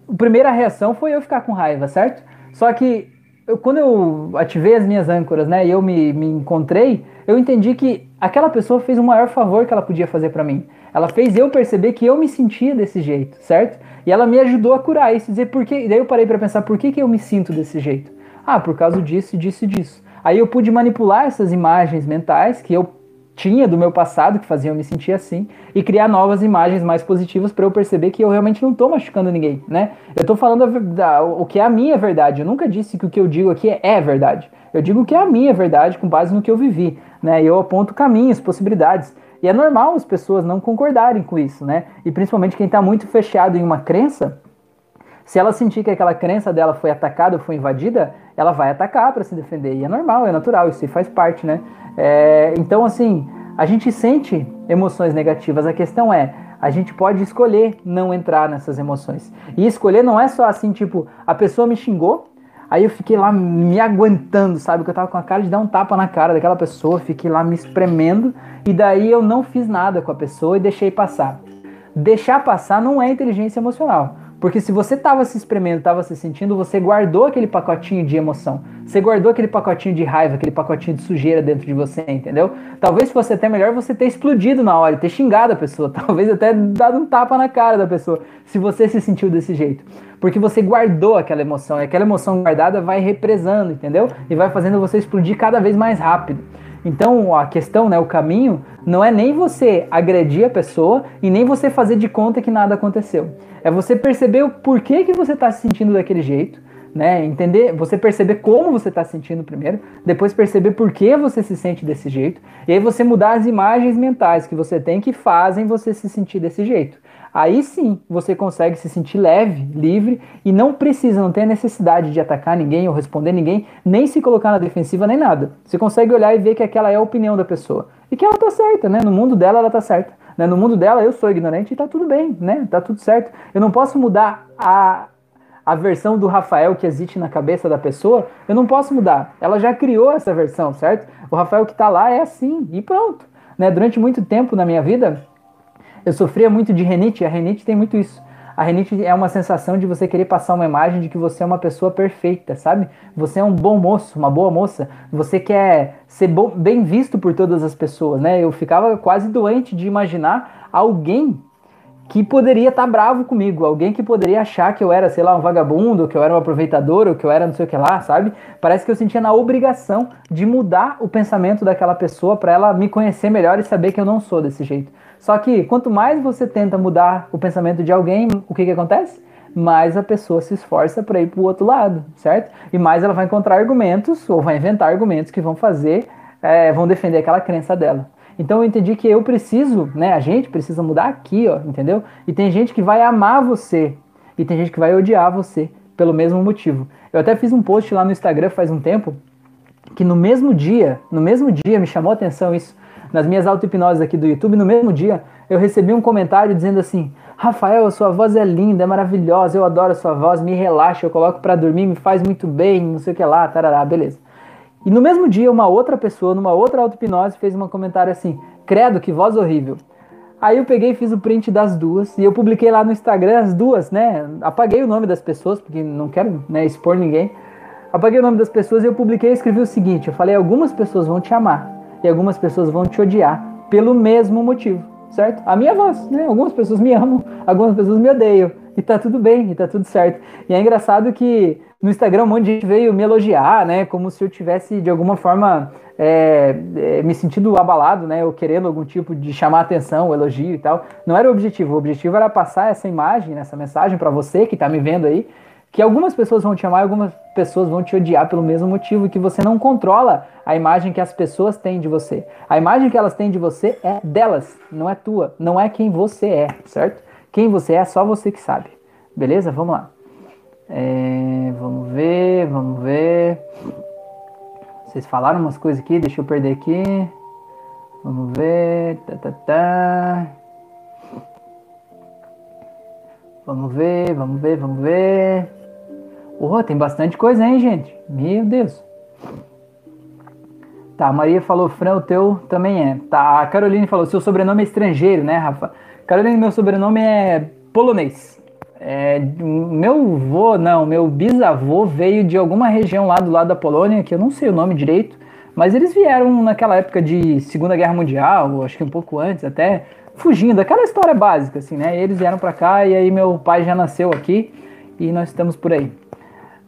a primeira reação foi eu ficar com raiva, certo? Só que eu, quando eu ativei as minhas âncoras, né, e eu me, me encontrei, eu entendi que aquela pessoa fez o maior favor que ela podia fazer para mim. Ela fez eu perceber que eu me sentia desse jeito, certo? E ela me ajudou a curar isso, dizer por quê. E daí eu parei para pensar por que, que eu me sinto desse jeito. Ah, por causa disso, disso e disso. Aí eu pude manipular essas imagens mentais que eu tinha do meu passado que faziam me sentir assim e criar novas imagens mais positivas para eu perceber que eu realmente não estou machucando ninguém, né? Eu estou falando a, a, o que é a minha verdade. Eu nunca disse que o que eu digo aqui é, é verdade. Eu digo que é a minha verdade com base no que eu vivi, né? E eu aponto caminhos, possibilidades. E é normal as pessoas não concordarem com isso, né? E principalmente quem está muito fechado em uma crença, se ela sentir que aquela crença dela foi atacada ou foi invadida, ela vai atacar para se defender. E é normal, é natural, isso faz parte, né? É, então, assim, a gente sente emoções negativas. A questão é, a gente pode escolher não entrar nessas emoções. E escolher não é só assim, tipo, a pessoa me xingou, aí eu fiquei lá me aguentando, sabe? Que eu tava com a cara de dar um tapa na cara daquela pessoa, fiquei lá me espremendo, e daí eu não fiz nada com a pessoa e deixei passar. Deixar passar não é inteligência emocional. Porque se você estava se espremendo, estava se sentindo, você guardou aquele pacotinho de emoção. Você guardou aquele pacotinho de raiva, aquele pacotinho de sujeira dentro de você, entendeu? Talvez fosse até melhor você ter explodido na hora, ter xingado a pessoa, talvez até dado um tapa na cara da pessoa, se você se sentiu desse jeito. Porque você guardou aquela emoção, e aquela emoção guardada vai represando, entendeu? E vai fazendo você explodir cada vez mais rápido. Então a questão, né, o caminho, não é nem você agredir a pessoa e nem você fazer de conta que nada aconteceu. É você perceber o porquê que você está se sentindo daquele jeito, né? Entender, você perceber como você está se sentindo primeiro, depois perceber por que você se sente desse jeito, e aí você mudar as imagens mentais que você tem que fazem você se sentir desse jeito. Aí sim você consegue se sentir leve, livre e não precisa, não tem a necessidade de atacar ninguém ou responder ninguém, nem se colocar na defensiva nem nada. Você consegue olhar e ver que aquela é a opinião da pessoa e que ela tá certa, né? No mundo dela ela tá certa. Né? No mundo dela, eu sou ignorante e tá tudo bem, né? Tá tudo certo. Eu não posso mudar a, a versão do Rafael que existe na cabeça da pessoa, eu não posso mudar. Ela já criou essa versão, certo? O Rafael que tá lá é assim, e pronto. Né? Durante muito tempo na minha vida, eu sofria muito de renite, a renite tem muito isso. A renite é uma sensação de você querer passar uma imagem de que você é uma pessoa perfeita, sabe? Você é um bom moço, uma boa moça. Você quer ser bom, bem visto por todas as pessoas, né? Eu ficava quase doente de imaginar alguém que poderia estar tá bravo comigo, alguém que poderia achar que eu era, sei lá, um vagabundo, que eu era um aproveitador, ou que eu era não sei o que lá, sabe? Parece que eu sentia na obrigação de mudar o pensamento daquela pessoa para ela me conhecer melhor e saber que eu não sou desse jeito. Só que quanto mais você tenta mudar o pensamento de alguém, o que, que acontece? Mais a pessoa se esforça para ir para o outro lado, certo? E mais ela vai encontrar argumentos ou vai inventar argumentos que vão fazer, é, vão defender aquela crença dela. Então eu entendi que eu preciso, né? A gente precisa mudar aqui, ó, entendeu? E tem gente que vai amar você e tem gente que vai odiar você pelo mesmo motivo. Eu até fiz um post lá no Instagram faz um tempo que no mesmo dia, no mesmo dia me chamou a atenção isso nas minhas auto-hipnoses aqui do YouTube, no mesmo dia, eu recebi um comentário dizendo assim: Rafael, a sua voz é linda, é maravilhosa, eu adoro a sua voz, me relaxa, eu coloco para dormir, me faz muito bem, não sei o que lá, tarará, beleza. E no mesmo dia, uma outra pessoa, numa outra auto-hipnose, fez um comentário assim: Credo, que voz horrível. Aí eu peguei e fiz o print das duas e eu publiquei lá no Instagram as duas, né? Apaguei o nome das pessoas, porque não quero né, expor ninguém. Apaguei o nome das pessoas e eu publiquei e escrevi o seguinte: eu falei, algumas pessoas vão te amar, e algumas pessoas vão te odiar pelo mesmo motivo, certo? A minha voz, né? Algumas pessoas me amam, algumas pessoas me odeiam. E tá tudo bem, e tá tudo certo. E é engraçado que no Instagram um monte de gente veio me elogiar, né? Como se eu tivesse, de alguma forma, é, é, me sentindo abalado, né? Ou querendo algum tipo de chamar atenção, elogio e tal. Não era o objetivo. O objetivo era passar essa imagem, essa mensagem para você que tá me vendo aí, que algumas pessoas vão te amar algumas pessoas vão te odiar pelo mesmo motivo, que você não controla a imagem que as pessoas têm de você. A imagem que elas têm de você é delas, não é tua, não é quem você é, certo? Quem você é, só você que sabe. Beleza? Vamos lá. É, vamos ver, vamos ver. Vocês falaram umas coisas aqui, deixa eu perder aqui. Vamos ver. Tá, tá, tá. Vamos ver, vamos ver, vamos ver. Oh, tem bastante coisa, hein, gente? Meu Deus. Tá, a Maria falou, Fran, o teu também é. Tá, a Caroline falou, seu sobrenome é estrangeiro, né, Rafa? Caroline, meu sobrenome é polonês. É, meu avô, não, meu bisavô veio de alguma região lá do lado da Polônia, que eu não sei o nome direito, mas eles vieram naquela época de Segunda Guerra Mundial, acho que um pouco antes até, fugindo, aquela história básica, assim, né? Eles vieram para cá e aí meu pai já nasceu aqui e nós estamos por aí.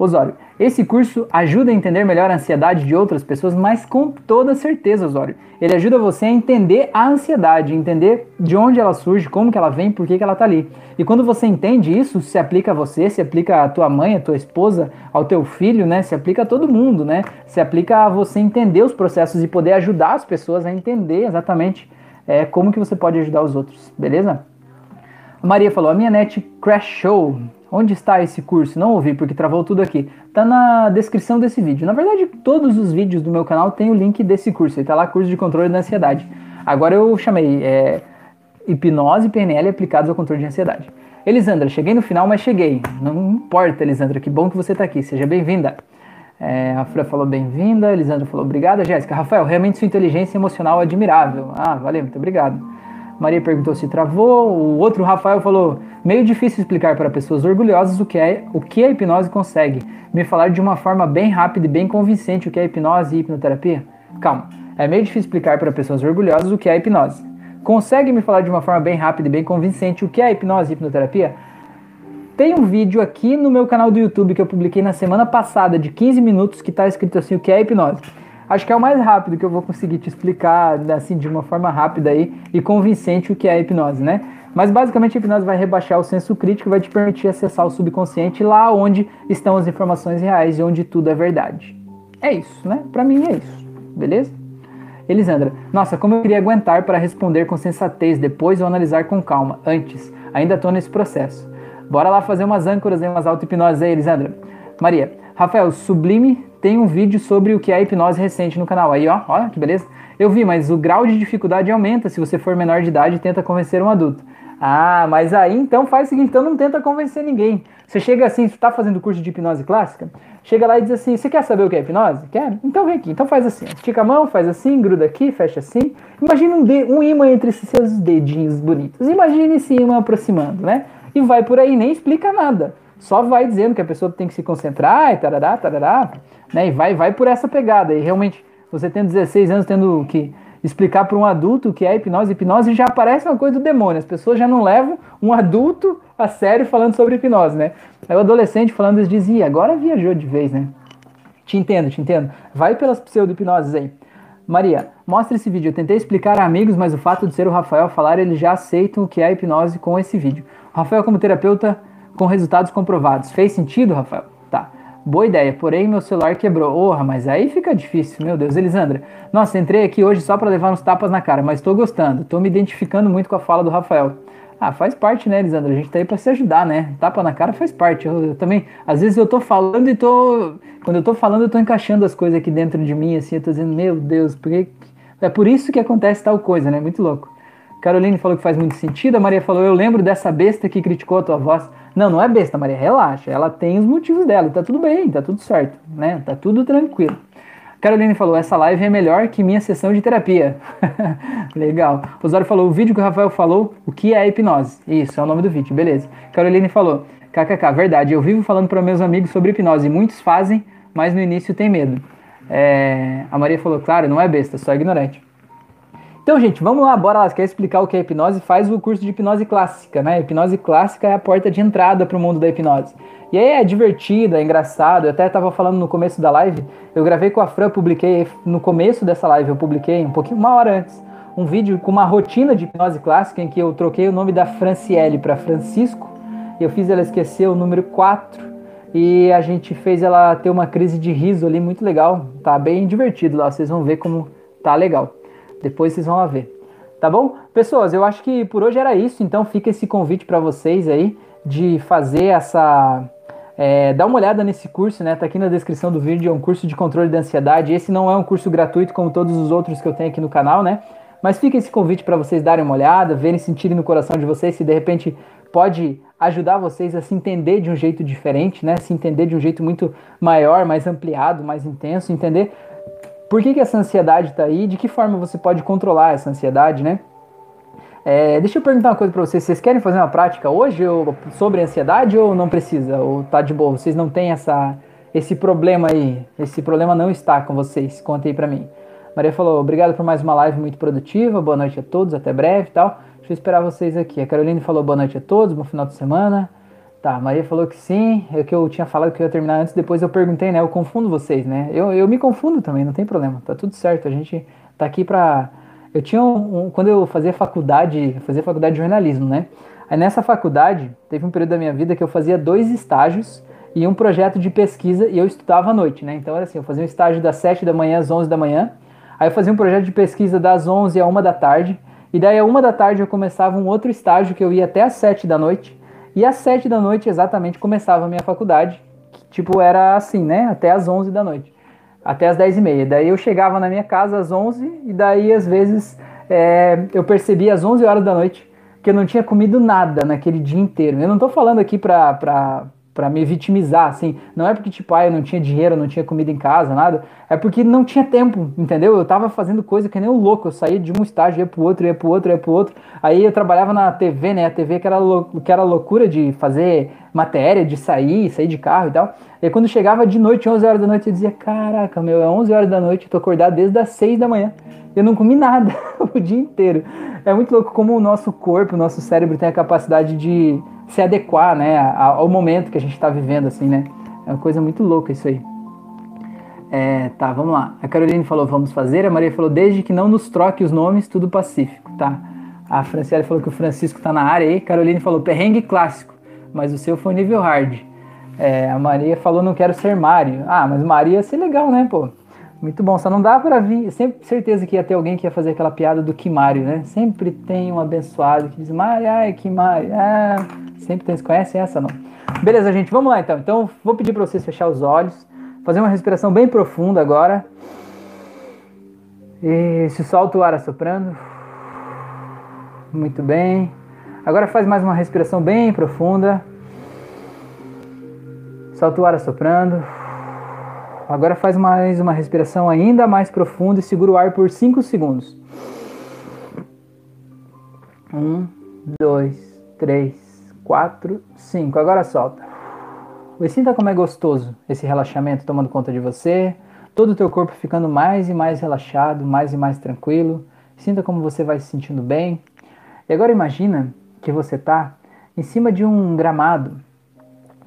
Osório, esse curso ajuda a entender melhor a ansiedade de outras pessoas, mas com toda certeza, Osório. Ele ajuda você a entender a ansiedade, entender de onde ela surge, como que ela vem, por que, que ela tá ali. E quando você entende isso, se aplica a você, se aplica a tua mãe, a tua esposa, ao teu filho, né? Se aplica a todo mundo, né? Se aplica a você entender os processos e poder ajudar as pessoas a entender exatamente é, como que você pode ajudar os outros, beleza? A Maria falou, a minha net crashou. Onde está esse curso? Não ouvi porque travou tudo aqui. Tá na descrição desse vídeo. Na verdade, todos os vídeos do meu canal tem o link desse curso. Ele tá lá, curso de controle da ansiedade. Agora eu chamei é, hipnose e PNL aplicados ao controle de ansiedade. Elisandra, cheguei no final, mas cheguei. Não importa, Elisandra, que bom que você está aqui. Seja bem-vinda. É, a Fran falou bem-vinda, Elisandra falou obrigada, Jéssica. Rafael, realmente sua inteligência emocional é admirável. Ah, valeu, muito obrigado. Maria perguntou se travou. O outro Rafael falou: meio difícil explicar para pessoas orgulhosas o que é o que a hipnose consegue. Me falar de uma forma bem rápida e bem convincente o que é hipnose e hipnoterapia? Calma. É meio difícil explicar para pessoas orgulhosas o que é hipnose. Consegue me falar de uma forma bem rápida e bem convincente o que é hipnose e hipnoterapia? Tem um vídeo aqui no meu canal do YouTube que eu publiquei na semana passada de 15 minutos que está escrito assim o que é hipnose. Acho que é o mais rápido que eu vou conseguir te explicar assim de uma forma rápida aí e convincente o que é a hipnose, né? Mas basicamente a hipnose vai rebaixar o senso crítico e vai te permitir acessar o subconsciente lá onde estão as informações reais e onde tudo é verdade. É isso, né? Para mim é isso. Beleza? Elisandra, nossa, como eu queria aguentar para responder com sensatez depois ou analisar com calma, antes. Ainda estou nesse processo. Bora lá fazer umas âncoras e umas auto-hipnoses aí, Elisandra. Maria, Rafael, Sublime tem um vídeo sobre o que é hipnose recente no canal. Aí, ó, olha que beleza. Eu vi, mas o grau de dificuldade aumenta se você for menor de idade e tenta convencer um adulto. Ah, mas aí então faz o seguinte, então não tenta convencer ninguém. Você chega assim, você está fazendo curso de hipnose clássica, chega lá e diz assim, você quer saber o que é hipnose? Quer? Então vem aqui, então faz assim, estica a mão, faz assim, gruda aqui, fecha assim. Imagina um, um imã entre esses seus dedinhos bonitos. Imagine esse imã aproximando, né? E vai por aí, nem explica nada. Só vai dizendo que a pessoa tem que se concentrar e tarará, tarará, né? E vai, vai por essa pegada. E realmente, você tendo 16 anos, tendo que explicar para um adulto o que é hipnose, hipnose já parece uma coisa do demônio. As pessoas já não levam um adulto a sério falando sobre hipnose, né? Aí o adolescente falando, eles diziam, agora viajou de vez, né? Te entendo, te entendo. Vai pelas pseudo-hipnoses aí. Maria, mostra esse vídeo. Eu tentei explicar a amigos, mas o fato de ser o Rafael falar, eles já aceitam o que é hipnose com esse vídeo. Rafael, como terapeuta com resultados comprovados. Fez sentido, Rafael? Boa ideia, porém meu celular quebrou. Orra, mas aí fica difícil, meu Deus. Elisandra, nossa, entrei aqui hoje só para levar uns tapas na cara, mas estou gostando, estou me identificando muito com a fala do Rafael. Ah, faz parte, né, Elisandra? A gente tá aí pra se ajudar, né? Tapa na cara faz parte. Eu, eu, também, às vezes eu tô falando e tô. Quando eu tô falando, eu tô encaixando as coisas aqui dentro de mim, assim, eu tô dizendo, meu Deus, porque. É por isso que acontece tal coisa, né? Muito louco. Caroline falou que faz muito sentido. A Maria falou, eu lembro dessa besta que criticou a tua voz. Não, não é besta, Maria, relaxa. Ela tem os motivos dela, tá tudo bem, tá tudo certo, né? Tá tudo tranquilo. Caroline falou, essa live é melhor que minha sessão de terapia. Legal. Osório falou, o vídeo que o Rafael falou, o que é hipnose? Isso, é o nome do vídeo, beleza. Caroline falou, kkk, verdade, eu vivo falando para meus amigos sobre hipnose, muitos fazem, mas no início tem medo. É, a Maria falou, claro, não é besta, só ignorante. Então, gente, vamos lá, bora lá. Você quer explicar o que é hipnose? Faz o curso de hipnose clássica, né? Hipnose clássica é a porta de entrada para o mundo da hipnose. E aí é divertido, é engraçado. Eu até estava falando no começo da live, eu gravei com a Fran, publiquei no começo dessa live, eu publiquei um pouquinho, uma hora antes, um vídeo com uma rotina de hipnose clássica em que eu troquei o nome da Franciele para Francisco. Eu fiz ela esquecer o número 4 e a gente fez ela ter uma crise de riso ali muito legal. Tá bem divertido lá, vocês vão ver como tá legal. Depois vocês vão lá ver. Tá bom? Pessoas, eu acho que por hoje era isso, então fica esse convite para vocês aí de fazer essa. É, dá uma olhada nesse curso, né? Tá aqui na descrição do vídeo, é um curso de controle da ansiedade. Esse não é um curso gratuito como todos os outros que eu tenho aqui no canal, né? Mas fica esse convite para vocês darem uma olhada, verem, sentirem no coração de vocês se de repente pode ajudar vocês a se entender de um jeito diferente, né? Se entender de um jeito muito maior, mais ampliado, mais intenso, entender por que, que essa ansiedade está aí, de que forma você pode controlar essa ansiedade, né? É, deixa eu perguntar uma coisa para vocês. Vocês querem fazer uma prática hoje ou, sobre ansiedade ou não precisa? Ou tá de boa? Vocês não têm essa, esse problema aí? Esse problema não está com vocês? Conta aí para mim. Maria falou, obrigado por mais uma live muito produtiva. Boa noite a todos, até breve e tal. Deixa eu esperar vocês aqui. A Caroline falou boa noite a todos, bom final de semana. Tá, Maria falou que sim, é que eu tinha falado que eu ia terminar antes, depois eu perguntei, né? Eu confundo vocês, né? Eu, eu me confundo também, não tem problema, tá tudo certo. A gente tá aqui pra. Eu tinha um, um, Quando eu fazia faculdade, fazia faculdade de jornalismo, né? Aí nessa faculdade, teve um período da minha vida que eu fazia dois estágios e um projeto de pesquisa e eu estudava à noite, né? Então era assim, eu fazia um estágio das 7 da manhã às 11 da manhã, aí eu fazia um projeto de pesquisa das 11 à 1 da tarde, e daí a 1 da tarde eu começava um outro estágio que eu ia até às 7 da noite, e às sete da noite exatamente começava a minha faculdade, que, tipo era assim, né? Até às onze da noite, até às dez e meia. Daí eu chegava na minha casa às onze e daí às vezes é, eu percebia às onze horas da noite que eu não tinha comido nada naquele dia inteiro. Eu não estou falando aqui pra, para me vitimizar, assim. Não é porque, tipo, ah, eu não tinha dinheiro, não tinha comida em casa, nada. É porque não tinha tempo, entendeu? Eu tava fazendo coisa que nem um louco. Eu saía de um estágio, ia pro outro, ia pro outro, ia pro outro. Aí eu trabalhava na TV, né? A TV que era, que era loucura de fazer matéria, de sair, sair de carro e tal. E quando chegava de noite, 11 horas da noite, eu dizia, caraca, meu, é 11 horas da noite, tô acordado desde as 6 da manhã. Eu não comi nada o dia inteiro. É muito louco como o nosso corpo, o nosso cérebro tem a capacidade de se adequar, né, ao momento que a gente está vivendo, assim, né? É uma coisa muito louca isso aí. É, tá, vamos lá. A Caroline falou, vamos fazer. A Maria falou, desde que não nos troque os nomes, tudo pacífico, tá? A Franciele falou que o Francisco tá na área aí. Caroline falou, perrengue clássico, mas o seu foi nível hard. É, a Maria falou, não quero ser Mário. Ah, mas Maria ia ser legal, né, pô? Muito bom, só não dá para vir. Sempre certeza que ia ter alguém que ia fazer aquela piada do Kimário, né? Sempre tem um abençoado que diz Mário, ai, Kimário. Ah, sempre tem. Conhecem essa, não? Beleza, gente, vamos lá então. Então, vou pedir para vocês fechar os olhos, fazer uma respiração bem profunda agora. E se solta o ar assoprando. Muito bem. Agora faz mais uma respiração bem profunda. Solta o ar assoprando. Agora faz mais uma respiração ainda mais profunda e segura o ar por 5 segundos. Um, dois, três, quatro, cinco. Agora solta. E sinta como é gostoso esse relaxamento tomando conta de você, todo o teu corpo ficando mais e mais relaxado, mais e mais tranquilo. Sinta como você vai se sentindo bem. E agora imagina que você está em cima de um gramado,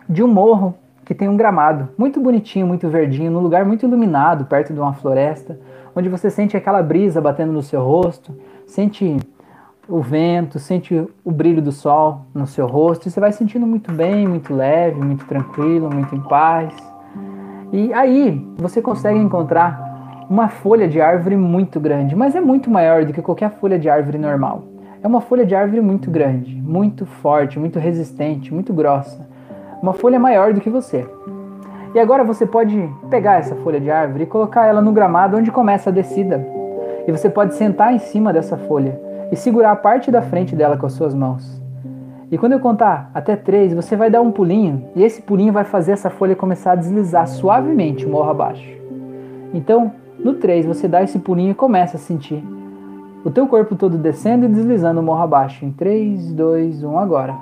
de um morro que tem um gramado muito bonitinho, muito verdinho, num lugar muito iluminado, perto de uma floresta, onde você sente aquela brisa batendo no seu rosto, sente o vento, sente o brilho do sol no seu rosto, e você vai sentindo muito bem, muito leve, muito tranquilo, muito em paz. E aí você consegue encontrar uma folha de árvore muito grande, mas é muito maior do que qualquer folha de árvore normal. É uma folha de árvore muito grande, muito forte, muito resistente, muito grossa uma folha maior do que você. E agora você pode pegar essa folha de árvore e colocar ela no gramado onde começa a descida. E você pode sentar em cima dessa folha e segurar a parte da frente dela com as suas mãos. E quando eu contar até três, você vai dar um pulinho e esse pulinho vai fazer essa folha começar a deslizar suavemente morro abaixo. Então, no três, você dá esse pulinho e começa a sentir o teu corpo todo descendo e deslizando morro abaixo. Em 3, 2, 1, agora.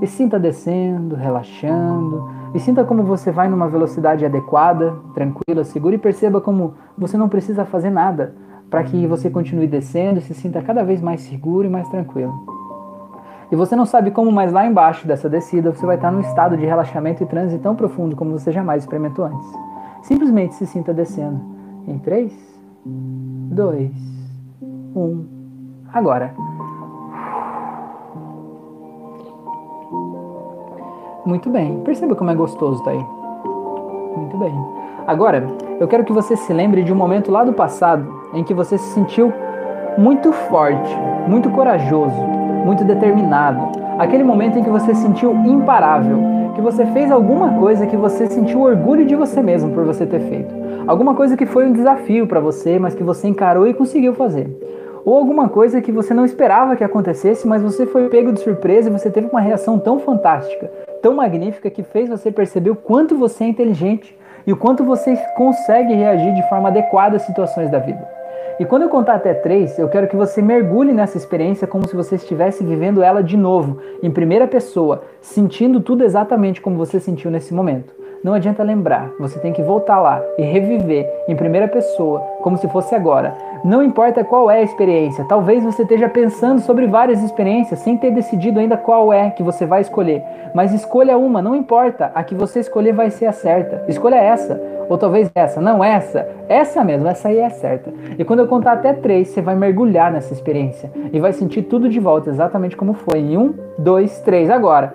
E sinta descendo, relaxando. E sinta como você vai numa velocidade adequada, tranquila, segura e perceba como você não precisa fazer nada. para que você continue descendo e se sinta cada vez mais seguro e mais tranquilo. E você não sabe como, mas lá embaixo dessa descida você vai estar num estado de relaxamento e transe tão profundo como você jamais experimentou antes. Simplesmente se sinta descendo. Em 3, 2, 1. Agora. Muito bem. Perceba como é gostoso tá aí. Muito bem. Agora, eu quero que você se lembre de um momento lá do passado em que você se sentiu muito forte, muito corajoso, muito determinado. Aquele momento em que você se sentiu imparável, que você fez alguma coisa que você sentiu orgulho de você mesmo por você ter feito. Alguma coisa que foi um desafio para você, mas que você encarou e conseguiu fazer. Ou alguma coisa que você não esperava que acontecesse, mas você foi pego de surpresa e você teve uma reação tão fantástica, tão magnífica que fez você perceber o quanto você é inteligente e o quanto você consegue reagir de forma adequada às situações da vida. E quando eu contar até três, eu quero que você mergulhe nessa experiência como se você estivesse vivendo ela de novo, em primeira pessoa, sentindo tudo exatamente como você sentiu nesse momento. Não adianta lembrar, você tem que voltar lá e reviver em primeira pessoa, como se fosse agora. Não importa qual é a experiência, talvez você esteja pensando sobre várias experiências sem ter decidido ainda qual é que você vai escolher. Mas escolha uma, não importa, a que você escolher vai ser a certa. Escolha essa, ou talvez essa, não essa, essa mesmo, essa aí é certa. E quando eu contar até três, você vai mergulhar nessa experiência e vai sentir tudo de volta exatamente como foi. Em um, dois, três, agora.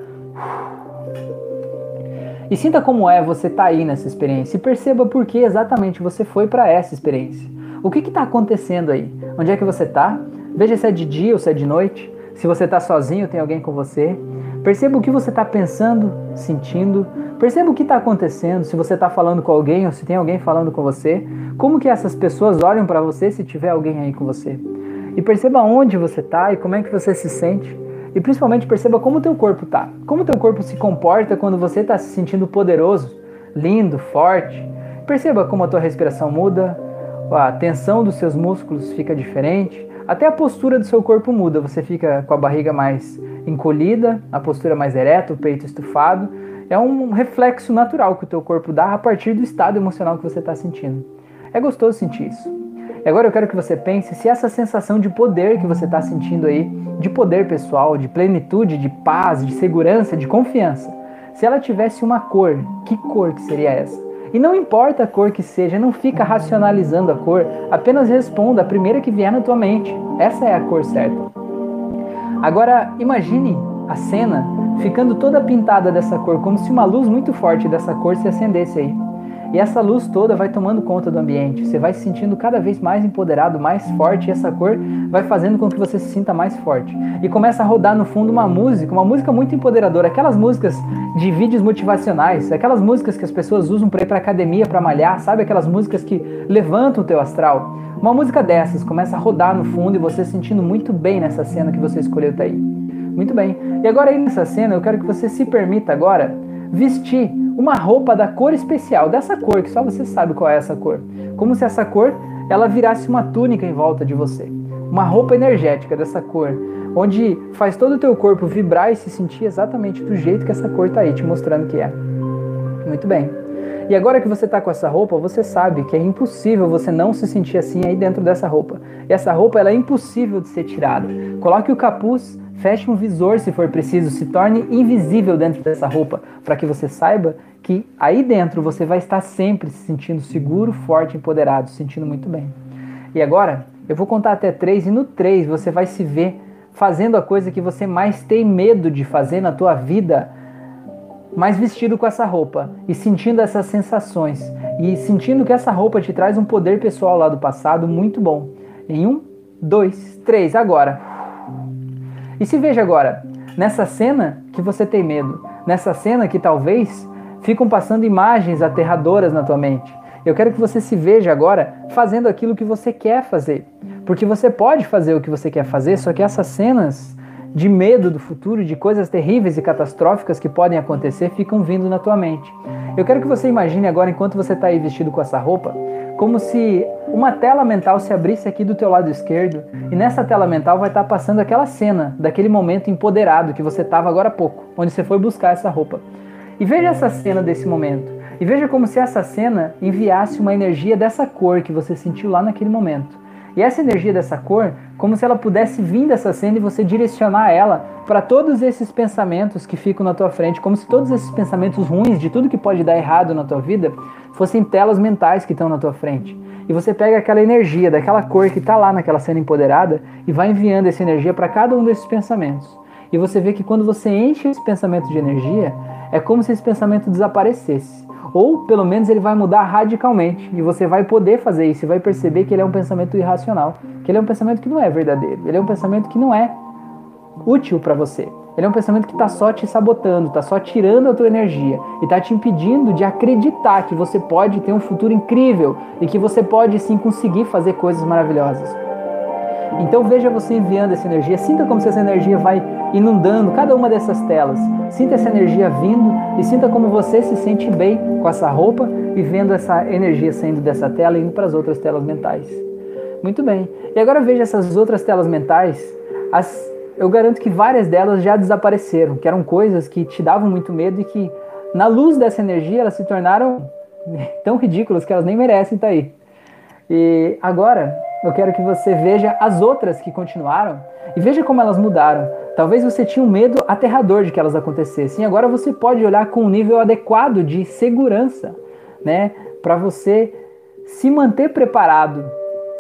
E sinta como é você estar tá aí nessa experiência e perceba por que exatamente você foi para essa experiência. O que está acontecendo aí? Onde é que você está? Veja se é de dia ou se é de noite. Se você está sozinho, tem alguém com você. Perceba o que você está pensando, sentindo. Perceba o que está acontecendo, se você está falando com alguém ou se tem alguém falando com você. Como que essas pessoas olham para você se tiver alguém aí com você. E perceba onde você está e como é que você se sente. E principalmente perceba como o teu corpo está. Como o teu corpo se comporta quando você está se sentindo poderoso, lindo, forte. Perceba como a tua respiração muda, a tensão dos seus músculos fica diferente, até a postura do seu corpo muda, você fica com a barriga mais encolhida, a postura mais ereta, o peito estufado. É um reflexo natural que o teu corpo dá a partir do estado emocional que você está sentindo. É gostoso sentir isso. E agora eu quero que você pense se essa sensação de poder que você está sentindo aí, de poder pessoal, de plenitude, de paz, de segurança, de confiança, se ela tivesse uma cor, que cor que seria essa? E não importa a cor que seja, não fica racionalizando a cor, apenas responda a primeira que vier na tua mente. Essa é a cor certa. Agora, imagine a cena ficando toda pintada dessa cor, como se uma luz muito forte dessa cor se acendesse aí. E essa luz toda vai tomando conta do ambiente. Você vai se sentindo cada vez mais empoderado, mais forte, e essa cor vai fazendo com que você se sinta mais forte. E começa a rodar no fundo uma música, uma música muito empoderadora, aquelas músicas de vídeos motivacionais, aquelas músicas que as pessoas usam para ir para academia, para malhar, sabe aquelas músicas que levantam o teu astral. Uma música dessas começa a rodar no fundo e você se sentindo muito bem nessa cena que você escolheu tá aí. Muito bem. E agora aí nessa cena, eu quero que você se permita agora vestir uma roupa da cor especial, dessa cor, que só você sabe qual é essa cor. Como se essa cor ela virasse uma túnica em volta de você. Uma roupa energética dessa cor, onde faz todo o teu corpo vibrar e se sentir exatamente do jeito que essa cor está aí te mostrando que é. Muito bem. E agora que você está com essa roupa, você sabe que é impossível você não se sentir assim aí dentro dessa roupa. E essa roupa ela é impossível de ser tirada. Coloque o capuz, feche um visor se for preciso, se torne invisível dentro dessa roupa, para que você saiba que aí dentro você vai estar sempre se sentindo seguro, forte, empoderado, se sentindo muito bem. E agora, eu vou contar até três, e no três você vai se ver fazendo a coisa que você mais tem medo de fazer na tua vida, mas vestido com essa roupa e sentindo essas sensações e sentindo que essa roupa te traz um poder pessoal lá do passado muito bom. Em um, dois, três, agora. E se veja agora, nessa cena que você tem medo, nessa cena que talvez ficam passando imagens aterradoras na tua mente. Eu quero que você se veja agora fazendo aquilo que você quer fazer. Porque você pode fazer o que você quer fazer, só que essas cenas de medo do futuro, de coisas terríveis e catastróficas que podem acontecer, ficam vindo na tua mente. Eu quero que você imagine agora, enquanto você está aí vestido com essa roupa, como se uma tela mental se abrisse aqui do teu lado esquerdo e nessa tela mental vai estar passando aquela cena daquele momento empoderado que você estava agora há pouco, onde você foi buscar essa roupa. E veja essa cena desse momento. E veja como se essa cena enviasse uma energia dessa cor que você sentiu lá naquele momento. E essa energia dessa cor, como se ela pudesse vir dessa cena e você direcionar ela para todos esses pensamentos que ficam na tua frente, como se todos esses pensamentos ruins de tudo que pode dar errado na tua vida fossem telas mentais que estão na tua frente. E você pega aquela energia daquela cor que está lá naquela cena empoderada e vai enviando essa energia para cada um desses pensamentos. E você vê que quando você enche esse pensamento de energia, é como se esse pensamento desaparecesse. Ou pelo menos ele vai mudar radicalmente. E você vai poder fazer isso. E vai perceber que ele é um pensamento irracional, que ele é um pensamento que não é verdadeiro, ele é um pensamento que não é útil para você. Ele é um pensamento que está só te sabotando, está só tirando a tua energia. E está te impedindo de acreditar que você pode ter um futuro incrível. E que você pode sim conseguir fazer coisas maravilhosas. Então veja você enviando essa energia, sinta como se essa energia vai inundando cada uma dessas telas. Sinta essa energia vindo e sinta como você se sente bem com essa roupa e vendo essa energia saindo dessa tela e indo para as outras telas mentais. Muito bem. E agora veja essas outras telas mentais. As, eu garanto que várias delas já desapareceram, que eram coisas que te davam muito medo e que, na luz dessa energia, elas se tornaram tão ridículas que elas nem merecem estar aí. E agora eu quero que você veja as outras que continuaram e veja como elas mudaram. Talvez você tinha um medo aterrador de que elas acontecessem. Agora você pode olhar com um nível adequado de segurança, né, para você se manter preparado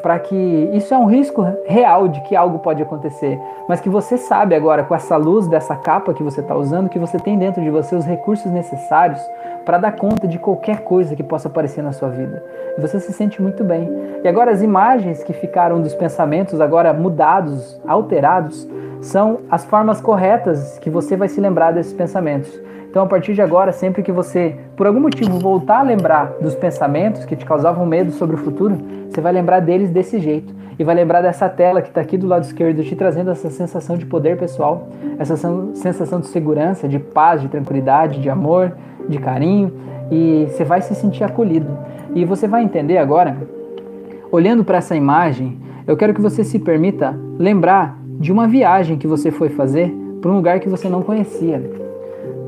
para que isso é um risco real de que algo pode acontecer, mas que você sabe agora com essa luz dessa capa que você está usando que você tem dentro de você os recursos necessários para dar conta de qualquer coisa que possa aparecer na sua vida. E você se sente muito bem. E agora as imagens que ficaram dos pensamentos agora mudados, alterados, são as formas corretas que você vai se lembrar desses pensamentos. Então, a partir de agora, sempre que você, por algum motivo, voltar a lembrar dos pensamentos que te causavam medo sobre o futuro, você vai lembrar deles desse jeito. E vai lembrar dessa tela que está aqui do lado esquerdo, te trazendo essa sensação de poder pessoal, essa sensação de segurança, de paz, de tranquilidade, de amor, de carinho. E você vai se sentir acolhido. E você vai entender agora, olhando para essa imagem, eu quero que você se permita lembrar de uma viagem que você foi fazer para um lugar que você não conhecia.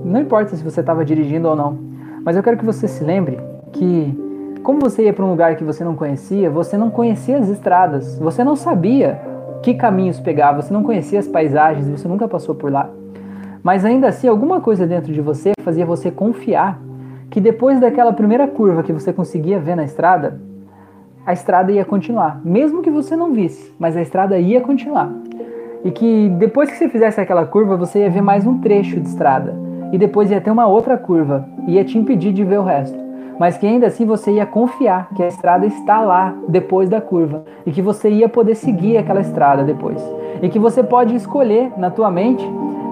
Não importa se você estava dirigindo ou não, mas eu quero que você se lembre que, como você ia para um lugar que você não conhecia, você não conhecia as estradas, você não sabia que caminhos pegar, você não conhecia as paisagens, você nunca passou por lá. Mas ainda assim, alguma coisa dentro de você fazia você confiar que depois daquela primeira curva que você conseguia ver na estrada, a estrada ia continuar, mesmo que você não visse, mas a estrada ia continuar. E que depois que você fizesse aquela curva, você ia ver mais um trecho de estrada e depois ia ter uma outra curva, ia te impedir de ver o resto. Mas que ainda assim você ia confiar que a estrada está lá depois da curva e que você ia poder seguir aquela estrada depois. E que você pode escolher na tua mente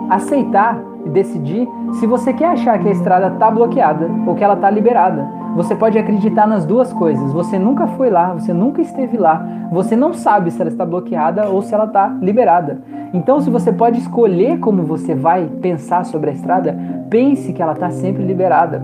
aceitar e decidir se você quer achar que a estrada está bloqueada ou que ela está liberada. Você pode acreditar nas duas coisas. Você nunca foi lá, você nunca esteve lá, você não sabe se ela está bloqueada ou se ela está liberada. Então, se você pode escolher como você vai pensar sobre a estrada, pense que ela está sempre liberada.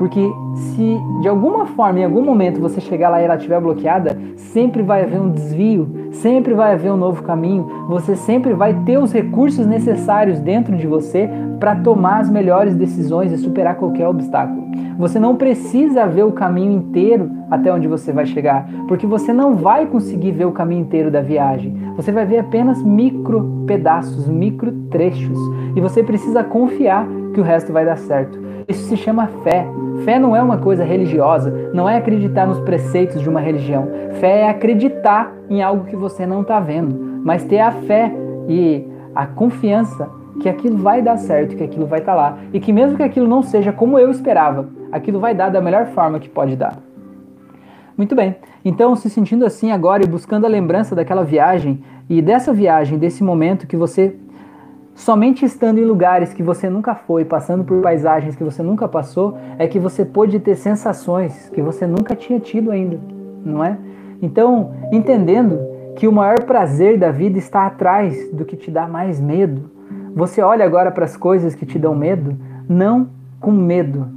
Porque se de alguma forma, em algum momento, você chegar lá e ela estiver bloqueada, sempre vai haver um desvio, sempre vai haver um novo caminho, você sempre vai ter os recursos necessários dentro de você para tomar as melhores decisões e superar qualquer obstáculo. Você não precisa ver o caminho inteiro até onde você vai chegar, porque você não vai conseguir ver o caminho inteiro da viagem. Você vai ver apenas micro pedaços, micro trechos, e você precisa confiar que o resto vai dar certo. Isso se chama fé. Fé não é uma coisa religiosa, não é acreditar nos preceitos de uma religião. Fé é acreditar em algo que você não está vendo, mas ter a fé e a confiança que aquilo vai dar certo, que aquilo vai estar tá lá e que mesmo que aquilo não seja como eu esperava, aquilo vai dar da melhor forma que pode dar. Muito bem. Então, se sentindo assim agora e buscando a lembrança daquela viagem e dessa viagem, desse momento que você somente estando em lugares que você nunca foi, passando por paisagens que você nunca passou, é que você pôde ter sensações que você nunca tinha tido ainda, não é? Então, entendendo que o maior prazer da vida está atrás do que te dá mais medo, você olha agora para as coisas que te dão medo, não com medo,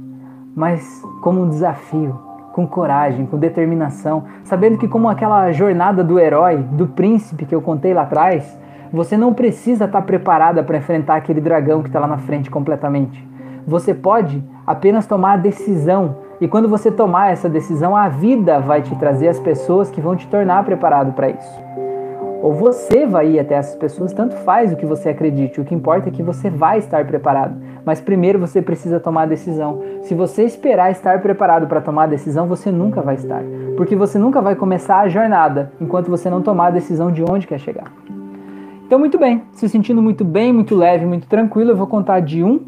mas como um desafio, com coragem, com determinação, sabendo que, como aquela jornada do herói, do príncipe que eu contei lá atrás, você não precisa estar preparada para enfrentar aquele dragão que está lá na frente completamente. Você pode apenas tomar a decisão E quando você tomar essa decisão, a vida vai te trazer as pessoas que vão te tornar preparado para isso. Ou você vai ir até essas pessoas, tanto faz o que você acredite, o que importa é que você vai estar preparado. Mas primeiro você precisa tomar a decisão. Se você esperar estar preparado para tomar a decisão, você nunca vai estar. Porque você nunca vai começar a jornada enquanto você não tomar a decisão de onde quer chegar. Então, muito bem, se sentindo muito bem, muito leve, muito tranquilo, eu vou contar de 1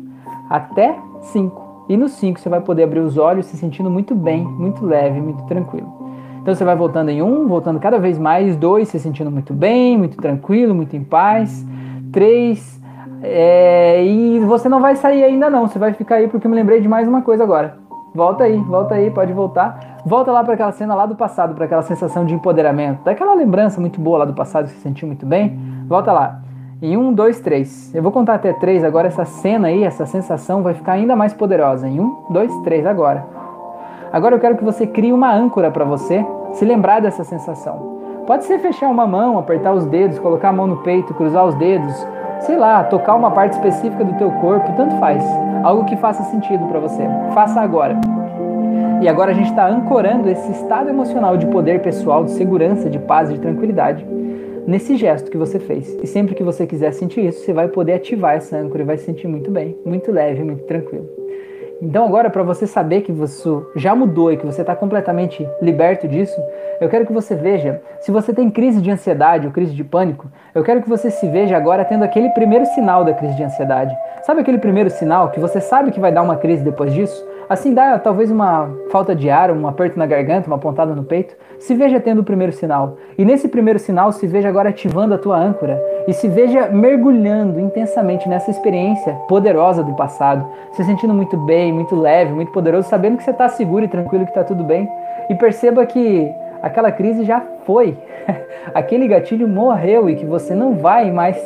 até 5. E no 5 você vai poder abrir os olhos se sentindo muito bem, muito leve, muito tranquilo. Então você vai voltando em 1, voltando cada vez mais, 2, se sentindo muito bem, muito tranquilo, muito em paz. 3, é, e você não vai sair ainda não, você vai ficar aí porque eu me lembrei de mais uma coisa agora. Volta aí, volta aí, pode voltar. Volta lá para aquela cena lá do passado, para aquela sensação de empoderamento, daquela lembrança muito boa lá do passado, se sentiu muito bem. Volta lá. Em um, dois, três. Eu vou contar até três. Agora essa cena aí, essa sensação vai ficar ainda mais poderosa. Em um, dois, três. Agora. Agora eu quero que você crie uma âncora para você se lembrar dessa sensação. Pode ser fechar uma mão, apertar os dedos, colocar a mão no peito, cruzar os dedos, sei lá, tocar uma parte específica do teu corpo, tanto faz. Algo que faça sentido para você. Faça agora. E agora a gente está ancorando esse estado emocional de poder pessoal, de segurança, de paz, de tranquilidade nesse gesto que você fez. E sempre que você quiser sentir isso, você vai poder ativar essa âncora e vai se sentir muito bem, muito leve, muito tranquilo. Então agora, para você saber que você já mudou e que você está completamente liberto disso, eu quero que você veja, se você tem crise de ansiedade ou crise de pânico, eu quero que você se veja agora tendo aquele primeiro sinal da crise de ansiedade. Sabe aquele primeiro sinal que você sabe que vai dar uma crise depois disso? Assim dá talvez uma falta de ar, um aperto na garganta, uma pontada no peito. Se veja tendo o primeiro sinal. E nesse primeiro sinal, se veja agora ativando a tua âncora. E se veja mergulhando intensamente nessa experiência poderosa do passado. Se sentindo muito bem, muito leve, muito poderoso, sabendo que você está seguro e tranquilo, que está tudo bem. E perceba que aquela crise já foi. Aquele gatilho morreu e que você não vai mais.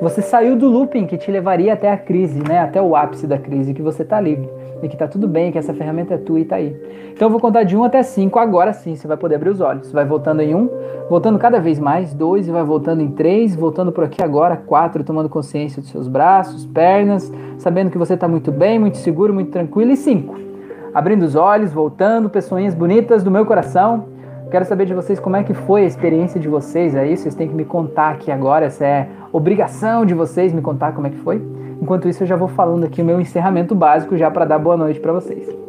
Você saiu do looping que te levaria até a crise, né? até o ápice da crise, que você está livre e que tá tudo bem, que essa ferramenta é tua e tá aí. Então eu vou contar de 1 até 5, agora sim você vai poder abrir os olhos. Você vai voltando em 1, voltando cada vez mais, 2 e vai voltando em 3, voltando por aqui agora, 4, tomando consciência dos seus braços, pernas, sabendo que você está muito bem, muito seguro, muito tranquilo e 5. Abrindo os olhos, voltando, pessoinhas bonitas do meu coração. Quero saber de vocês como é que foi a experiência de vocês aí. Vocês têm que me contar aqui agora. Essa é obrigação de vocês me contar como é que foi. Enquanto isso, eu já vou falando aqui o meu encerramento básico já para dar boa noite para vocês.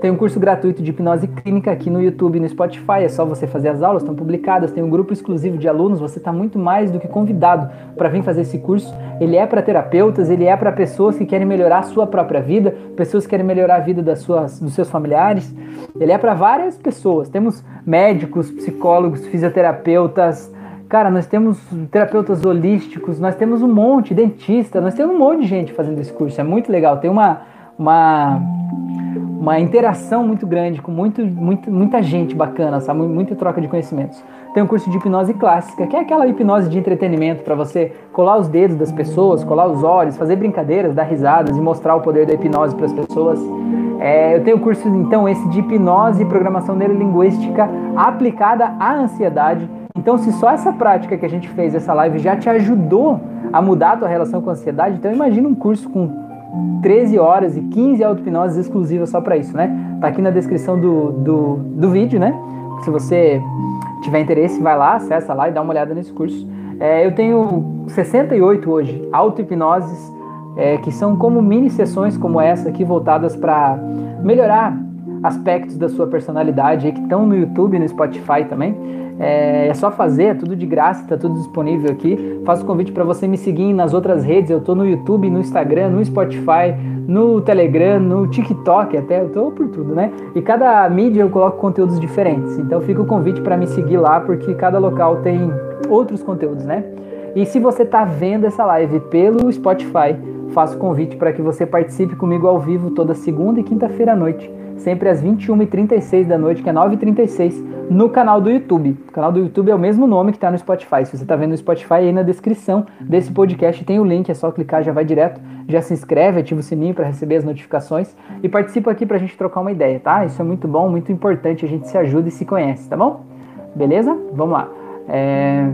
Tem um curso gratuito de hipnose clínica aqui no YouTube e no Spotify. É só você fazer as aulas, estão publicadas. Tem um grupo exclusivo de alunos. Você está muito mais do que convidado para vir fazer esse curso. Ele é para terapeutas, ele é para pessoas que querem melhorar a sua própria vida, pessoas que querem melhorar a vida das suas, dos seus familiares. Ele é para várias pessoas. Temos médicos, psicólogos, fisioterapeutas, Cara, nós temos terapeutas holísticos, nós temos um monte, dentista, nós temos um monte de gente fazendo esse curso. É muito legal. Tem uma, uma, uma interação muito grande com muito, muito, muita gente bacana, sabe? Muita troca de conhecimentos. Tem um curso de hipnose clássica, que é aquela hipnose de entretenimento para você colar os dedos das pessoas, colar os olhos, fazer brincadeiras, dar risadas e mostrar o poder da hipnose para as pessoas. É, eu tenho curso, então, esse de hipnose e programação neurolinguística aplicada à ansiedade então, se só essa prática que a gente fez, essa live, já te ajudou a mudar a tua relação com a ansiedade, então imagina um curso com 13 horas e 15 auto-hipnoses exclusivas só para isso, né? Tá aqui na descrição do, do, do vídeo, né? Se você tiver interesse, vai lá, acessa lá e dá uma olhada nesse curso. É, eu tenho 68 hoje auto-hipnoses é, que são como mini sessões como essa aqui voltadas para melhorar aspectos da sua personalidade que estão no YouTube e no Spotify também. É, é, só fazer, é tudo de graça, tá tudo disponível aqui. Faço convite para você me seguir nas outras redes. Eu tô no YouTube, no Instagram, no Spotify, no Telegram, no TikTok, até eu tô por tudo, né? E cada mídia eu coloco conteúdos diferentes. Então fica o convite para me seguir lá, porque cada local tem outros conteúdos, né? E se você tá vendo essa live pelo Spotify, faço convite para que você participe comigo ao vivo toda segunda e quinta-feira à noite sempre às 21h36 da noite, que é 9h36, no canal do YouTube. O canal do YouTube é o mesmo nome que está no Spotify. Se você está vendo no Spotify, aí na descrição desse podcast tem o link, é só clicar, já vai direto, já se inscreve, ativa o sininho para receber as notificações e participa aqui para a gente trocar uma ideia, tá? Isso é muito bom, muito importante, a gente se ajuda e se conhece, tá bom? Beleza? Vamos lá. É...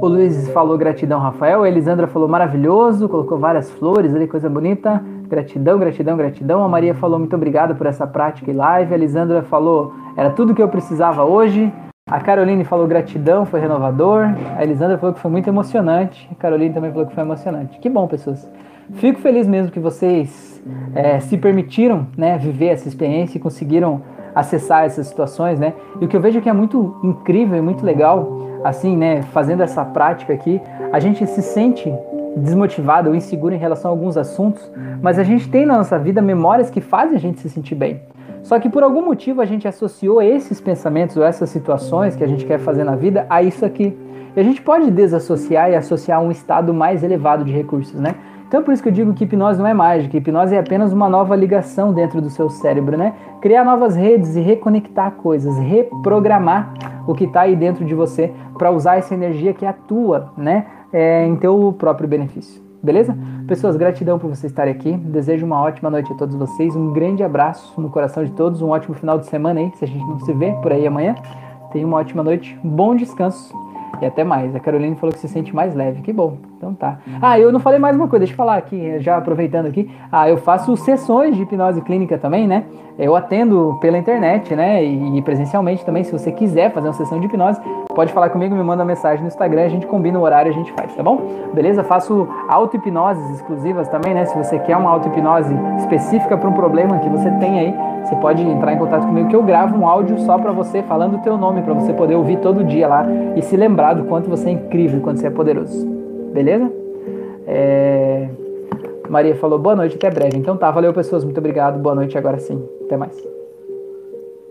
O Luiz falou gratidão, Rafael. A Elisandra falou maravilhoso, colocou várias flores ali, coisa bonita. Gratidão, gratidão, gratidão. A Maria falou muito obrigada por essa prática e live. A Lisandra falou, era tudo que eu precisava hoje. A Caroline falou gratidão, foi renovador. A Elisandra falou que foi muito emocionante. A Caroline também falou que foi emocionante. Que bom, pessoas. Fico feliz mesmo que vocês é, se permitiram né, viver essa experiência e conseguiram acessar essas situações, né? E o que eu vejo que é muito incrível e muito legal, assim, né, fazendo essa prática aqui, a gente se sente desmotivado ou inseguro em relação a alguns assuntos, mas a gente tem na nossa vida memórias que fazem a gente se sentir bem. Só que por algum motivo a gente associou esses pensamentos ou essas situações que a gente quer fazer na vida a isso aqui. E a gente pode desassociar e associar um estado mais elevado de recursos, né? Então é por isso que eu digo que hipnose não é mágica, hipnose é apenas uma nova ligação dentro do seu cérebro, né? Criar novas redes e reconectar coisas, reprogramar o que está aí dentro de você para usar essa energia que atua, né? É, em teu próprio benefício. Beleza? Pessoas, gratidão por você estar aqui. Desejo uma ótima noite a todos vocês. Um grande abraço no coração de todos. Um ótimo final de semana aí, se a gente não se vê por aí amanhã. Tenha uma ótima noite, bom descanso e até mais. A Caroline falou que se sente mais leve. Que bom. Então tá. Ah, eu não falei mais uma coisa, deixa eu falar aqui, já aproveitando aqui. Ah, eu faço sessões de hipnose clínica também, né? Eu atendo pela internet, né? E presencialmente também. Se você quiser fazer uma sessão de hipnose, pode falar comigo, me manda uma mensagem no Instagram, a gente combina o horário e a gente faz, tá bom? Beleza? Faço auto-hipnoses exclusivas também, né? Se você quer uma auto-hipnose específica para um problema que você tem aí, você pode entrar em contato comigo que eu gravo um áudio só para você falando o teu nome, para você poder ouvir todo dia lá e se lembrar do quanto você é incrível, quanto você é poderoso. Beleza? É... Maria falou boa noite, até breve. Então tá, valeu pessoas, muito obrigado, boa noite agora sim. Até mais.